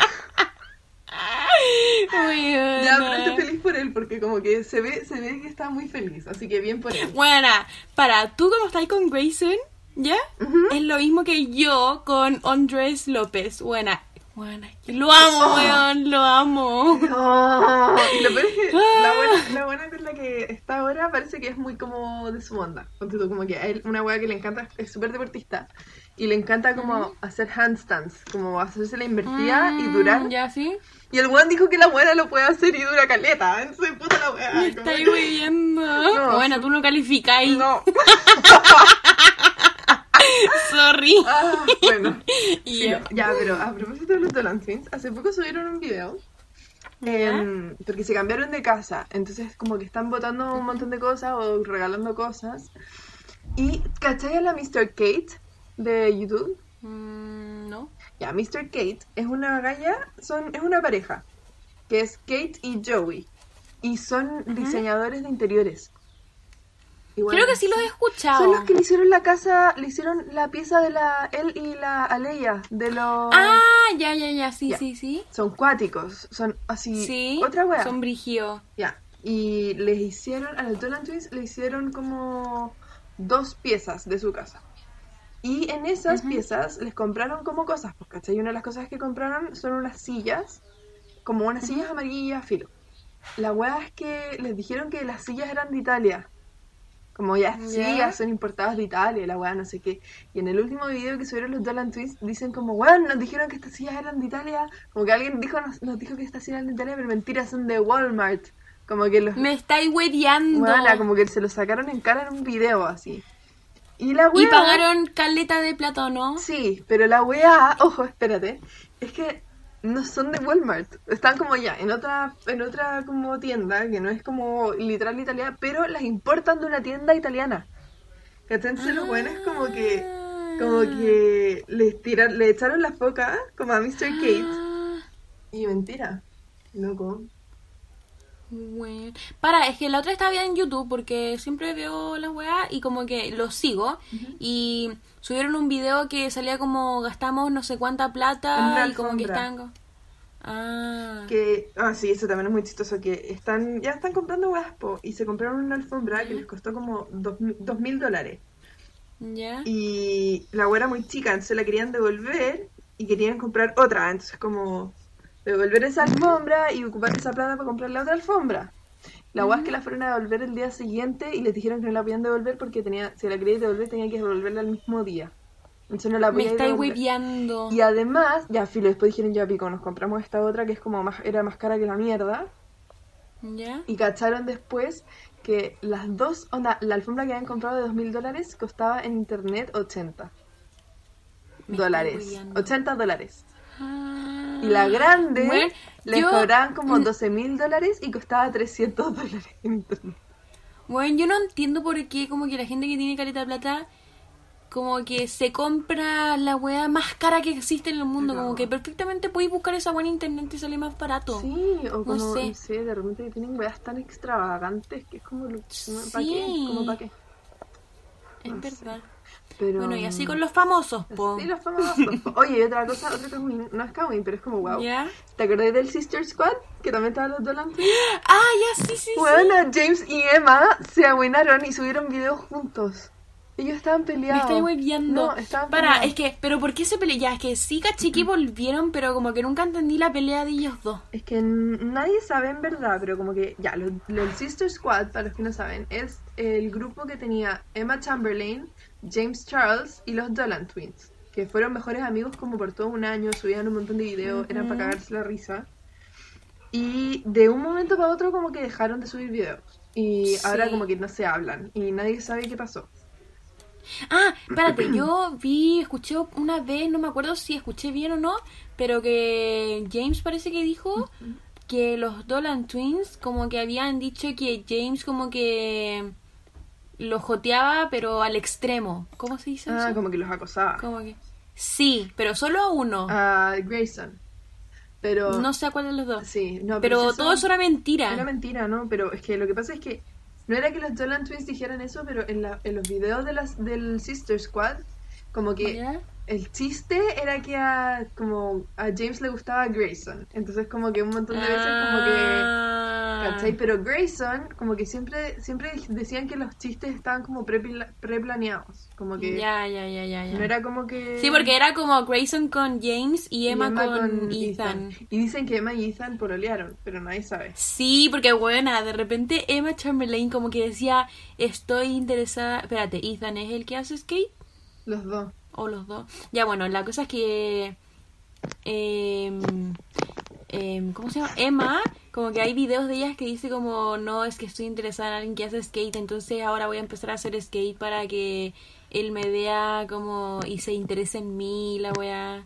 Ya, pero estoy feliz por él porque como que se ve, se ve que está muy feliz. Así que bien por él. Buena, para, tú como estás con Grayson, ¿ya? Es lo mismo que yo con Andrés López. Buena, buena. Lo amo, Oh. weón, lo amo. No, y lo peor es que Ah. la buena, la buena con la que está ahora parece que es muy como de su onda. Como que él, una wea que le encanta, es súper deportista. Y le encanta como hacer handstands, como hacerse la invertida y Mm, durar. ¿Ya sí? Y el weón dijo que la buena lo puede hacer y dura caleta. Entonces, puta la wea. Me estáis que-. No. Bueno, tú no calificáis. No. Sorry. Ah, bueno. Y Sí, yo, no. Ya, pero a propósito de los Dolan Twins, hace poco subieron un video. em, porque se cambiaron de casa, entonces como que están botando un montón de cosas o regalando cosas. Y, ¿cachai a la Mr. Kate de YouTube? mm, no. Ya, Mr. Kate es una galla, son, es una pareja, que es Kate y Joey. Y son diseñadores de interiores. Bueno, Creo que sí los he escuchado. Son los que le hicieron la casa, le hicieron la pieza de la él y la Aleya, de los... Ah, ya, ya, ya, sí, Ya. sí, sí. Son cuáticos, son así... Sí, Otra wea. son brigio. Ya. Y les hicieron, a los Dolan Twins le hicieron como dos piezas de su casa. Y en esas Ujú. piezas les compraron como cosas, ¿cachai? Y una de las cosas que compraron son unas sillas, como unas sillas amarillas, filo. La wea es que les dijeron que las sillas eran de Italia. Como ya, Ya. sillas son importadas de Italia, la wea no sé qué. Y en el último video que subieron los Dolan Twins dicen como, weón, nos dijeron que estas sillas eran de Italia. Como que alguien dijo, nos, nos dijo que estas sillas eran de Italia, pero mentira, son de Walmart. Como que los... Me estáis hueveando. Weona, como que se lo sacaron en cara en un video así. Y la Y wea... pagaron caleta de plata, ¿o ¿no? Sí, pero la wea, ojo, espérate, es que no son de Walmart, están como ya en otra en otra como tienda que no es como literal italiana, pero las importan de una tienda italiana. ¿Cachai? Entonces lo bueno es como que como que les tiran, le echaron la foca como a Mr. Kate Ah, y mentira, loco. Bueno. Para, es que la otra estaba viendo en YouTube porque siempre veo las weas y como que los sigo. Y subieron un video que salía como gastamos no sé cuánta plata y como que están. Ah. Que, ah, sí, eso también es muy chistoso, que están, ya están comprando weas, y se compraron una alfombra que les costó como dos, dos mil dólares. ¿Ya? Y la wea era muy chica, entonces la querían devolver y querían comprar otra. Entonces como devolver esa alfombra y ocupar esa plata para comprar la otra alfombra. La wea es que la fueron a devolver el día siguiente y les dijeron que no la podían devolver porque tenía, si la querían devolver tenía que devolverla el mismo día. Entonces no la Me estáis hueviando. Y además, ya filo, después dijeron ya pico, nos compramos esta otra que es como más, era más cara que la mierda. ¿Ya? Y cacharon después que las dos, onda, la alfombra que habían comprado de dos mil dólares costaba en internet 80 Me dólares. estoy hueviando. 80 dólares. Ah. Y la grande Bueno, yo- cobraban como 12 mil dólares y costaba 300 dólares. Bueno, yo no entiendo por qué como que la gente que tiene caleta de plata como que se compra la weá más cara que existe en el mundo. No. Como que perfectamente podéis buscar esa en internet y sale más barato. Sí, o como, no sé. de repente que tienen weas tan extravagantes que es como, ¿para qué? Sí. Para qué. Es no sé. Pero... Bueno, y así con los famosos, po. Sí, los famosos. Oye, y otra cosa, otra Kawin, no es Kawin, pero es como wow. ¿Ya? ¿Te acordás del Sister Squad? Que también estaban los Dolan. Ah, ya, sí, sí, sí. Bueno, James y Emma se abuinaron y subieron videos juntos. Ellos estaban Me peleados. estoy hueviando. No, estaban Para, peleados. es que, pero ¿por qué se pelean? Ya, es que sí caché que volvieron, pero como que nunca entendí la pelea de ellos dos. Es que nadie sabe en verdad, pero como que ya, el Sister Squad, para los que no saben, es el grupo que tenía Emma Chamberlain, James Charles y los Dolan Twins, que fueron mejores amigos como por todo un año, subían un montón de videos, eran para cagarse la risa. Y de un momento para otro como que dejaron de subir videos. Y ahora como que no se hablan y nadie sabe qué pasó. Ah, espérate, yo vi, escuché una vez, no me acuerdo si escuché bien o no, pero que James parece que dijo que los Dolan Twins como que habían dicho que James como que lo joteaba pero al extremo. ¿Cómo se dice Ah, eso? como que los acosaba. Como que... Sí, pero solo a uno. A Grayson. Pero... no sé a cuál de los dos. Sí, no, pero si todo eso era mentira. Era mentira, ¿no? Pero es que lo que pasa es que no era que los Dolan Twins dijeran eso, pero en, la, en los videos de las, del Sister Squad, como que. El chiste era que a, como a James le gustaba Grayson. Entonces como que un montón de veces como que... Ah. ¿Cachai? Pero Grayson, como que siempre siempre decían que los chistes estaban como prepla- preplaneados. Como que Ya, ya, ya, ya, ya. no era como que... Sí, porque era como Grayson con James y y Emma, con, Ethan. Y dicen que Emma y Ethan pololearon, pero nadie sabe. Sí, porque buena, de repente Emma Chamberlain como que decía, estoy interesada... Espérate, Ethan es el que hace skate Los dos. O los dos. Ya, bueno, la cosa es que... em, em, ¿Cómo se llama? Emma, como que hay videos de ellas que dice como, no, es que estoy interesada en alguien que hace skate, entonces ahora voy a empezar a hacer skate para que él me vea como y se interese en mí, la wea.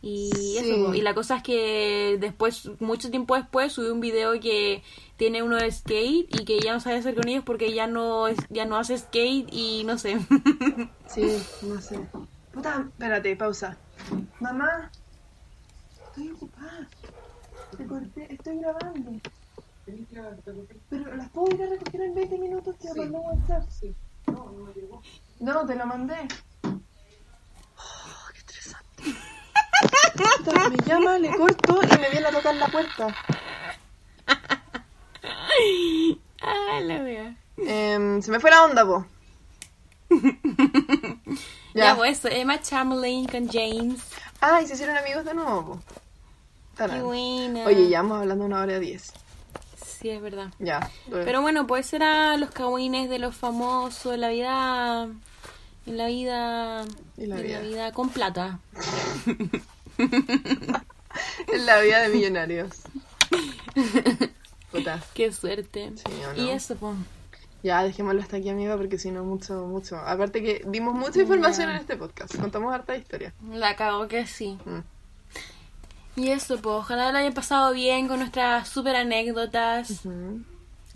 Y Sí. eso, y la cosa es que después, mucho tiempo después, subí un video que tiene uno de skate y que ya no sabe hacer con ellos porque ya no es, ya no hace skate y no sé. Sí, no sé. Puta, espérate, pausa. Mamá, estoy ocupada. Te corté, estoy grabando. Pero las puedo ir a recoger en 20 minutos, te lo mandé en WhatsApp. No, no me llegó. No, te lo mandé. Oh, qué estresante. Puta, me llama, le corto y me viene a tocar la puerta. ah, la wea. Em, se me fue la onda, po. Ya, pues eso, Emma Chamberlain con James. Ah, y se hicieron amigos de nuevo, po. Qué buena. Oye, ya vamos hablando una hora diez. Sí, es verdad. Ya. Pero bueno, pues eran los cagüines de los famosos, en la vida. En la vida. En la vida. la vida con plata. En la vida de millonarios. Puta. Qué suerte. Sí, ¿o no? Y eso, pues. Ya, dejémoslo hasta aquí, amiga, porque si no, mucho, mucho. Aparte que dimos mucha información en este podcast. Contamos harta historia. La cago que sí. Mm. Y eso, pues, ojalá lo hayan pasado bien con nuestras super anécdotas. Ujú.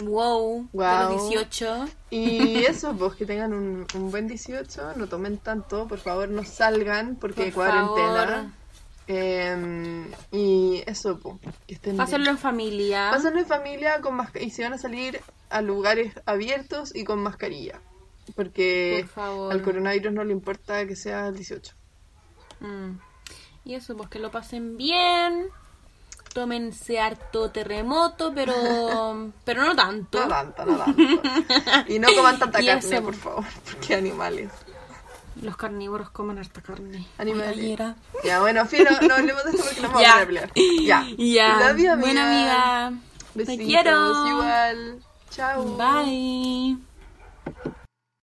Wow, de los 18. Y eso, pues que tengan un, un buen 18, no tomen tanto, por favor no salgan porque Por cuarentena. favor. Em, y eso, po, que estén bien. Pásenlo en familia. Pásenlo en familia con y si van a salir a lugares abiertos y con mascarilla. Porque Por al coronavirus no le importa que sea el 18. Mm. Y eso, pues que lo pasen bien. Tómense harto terremoto, pero pero no tanto. No tanto, no tanto. Y no coman tanta carne, eso. por favor, porque animales. Los carnívoros comen harta carne. Animales. Ya, bueno, fino, no hablemos de esto porque nos vamos a pelear. Ya. Ya. Love you, Buena amiga. Besitos, Te quiero. igual. Chao. Bye.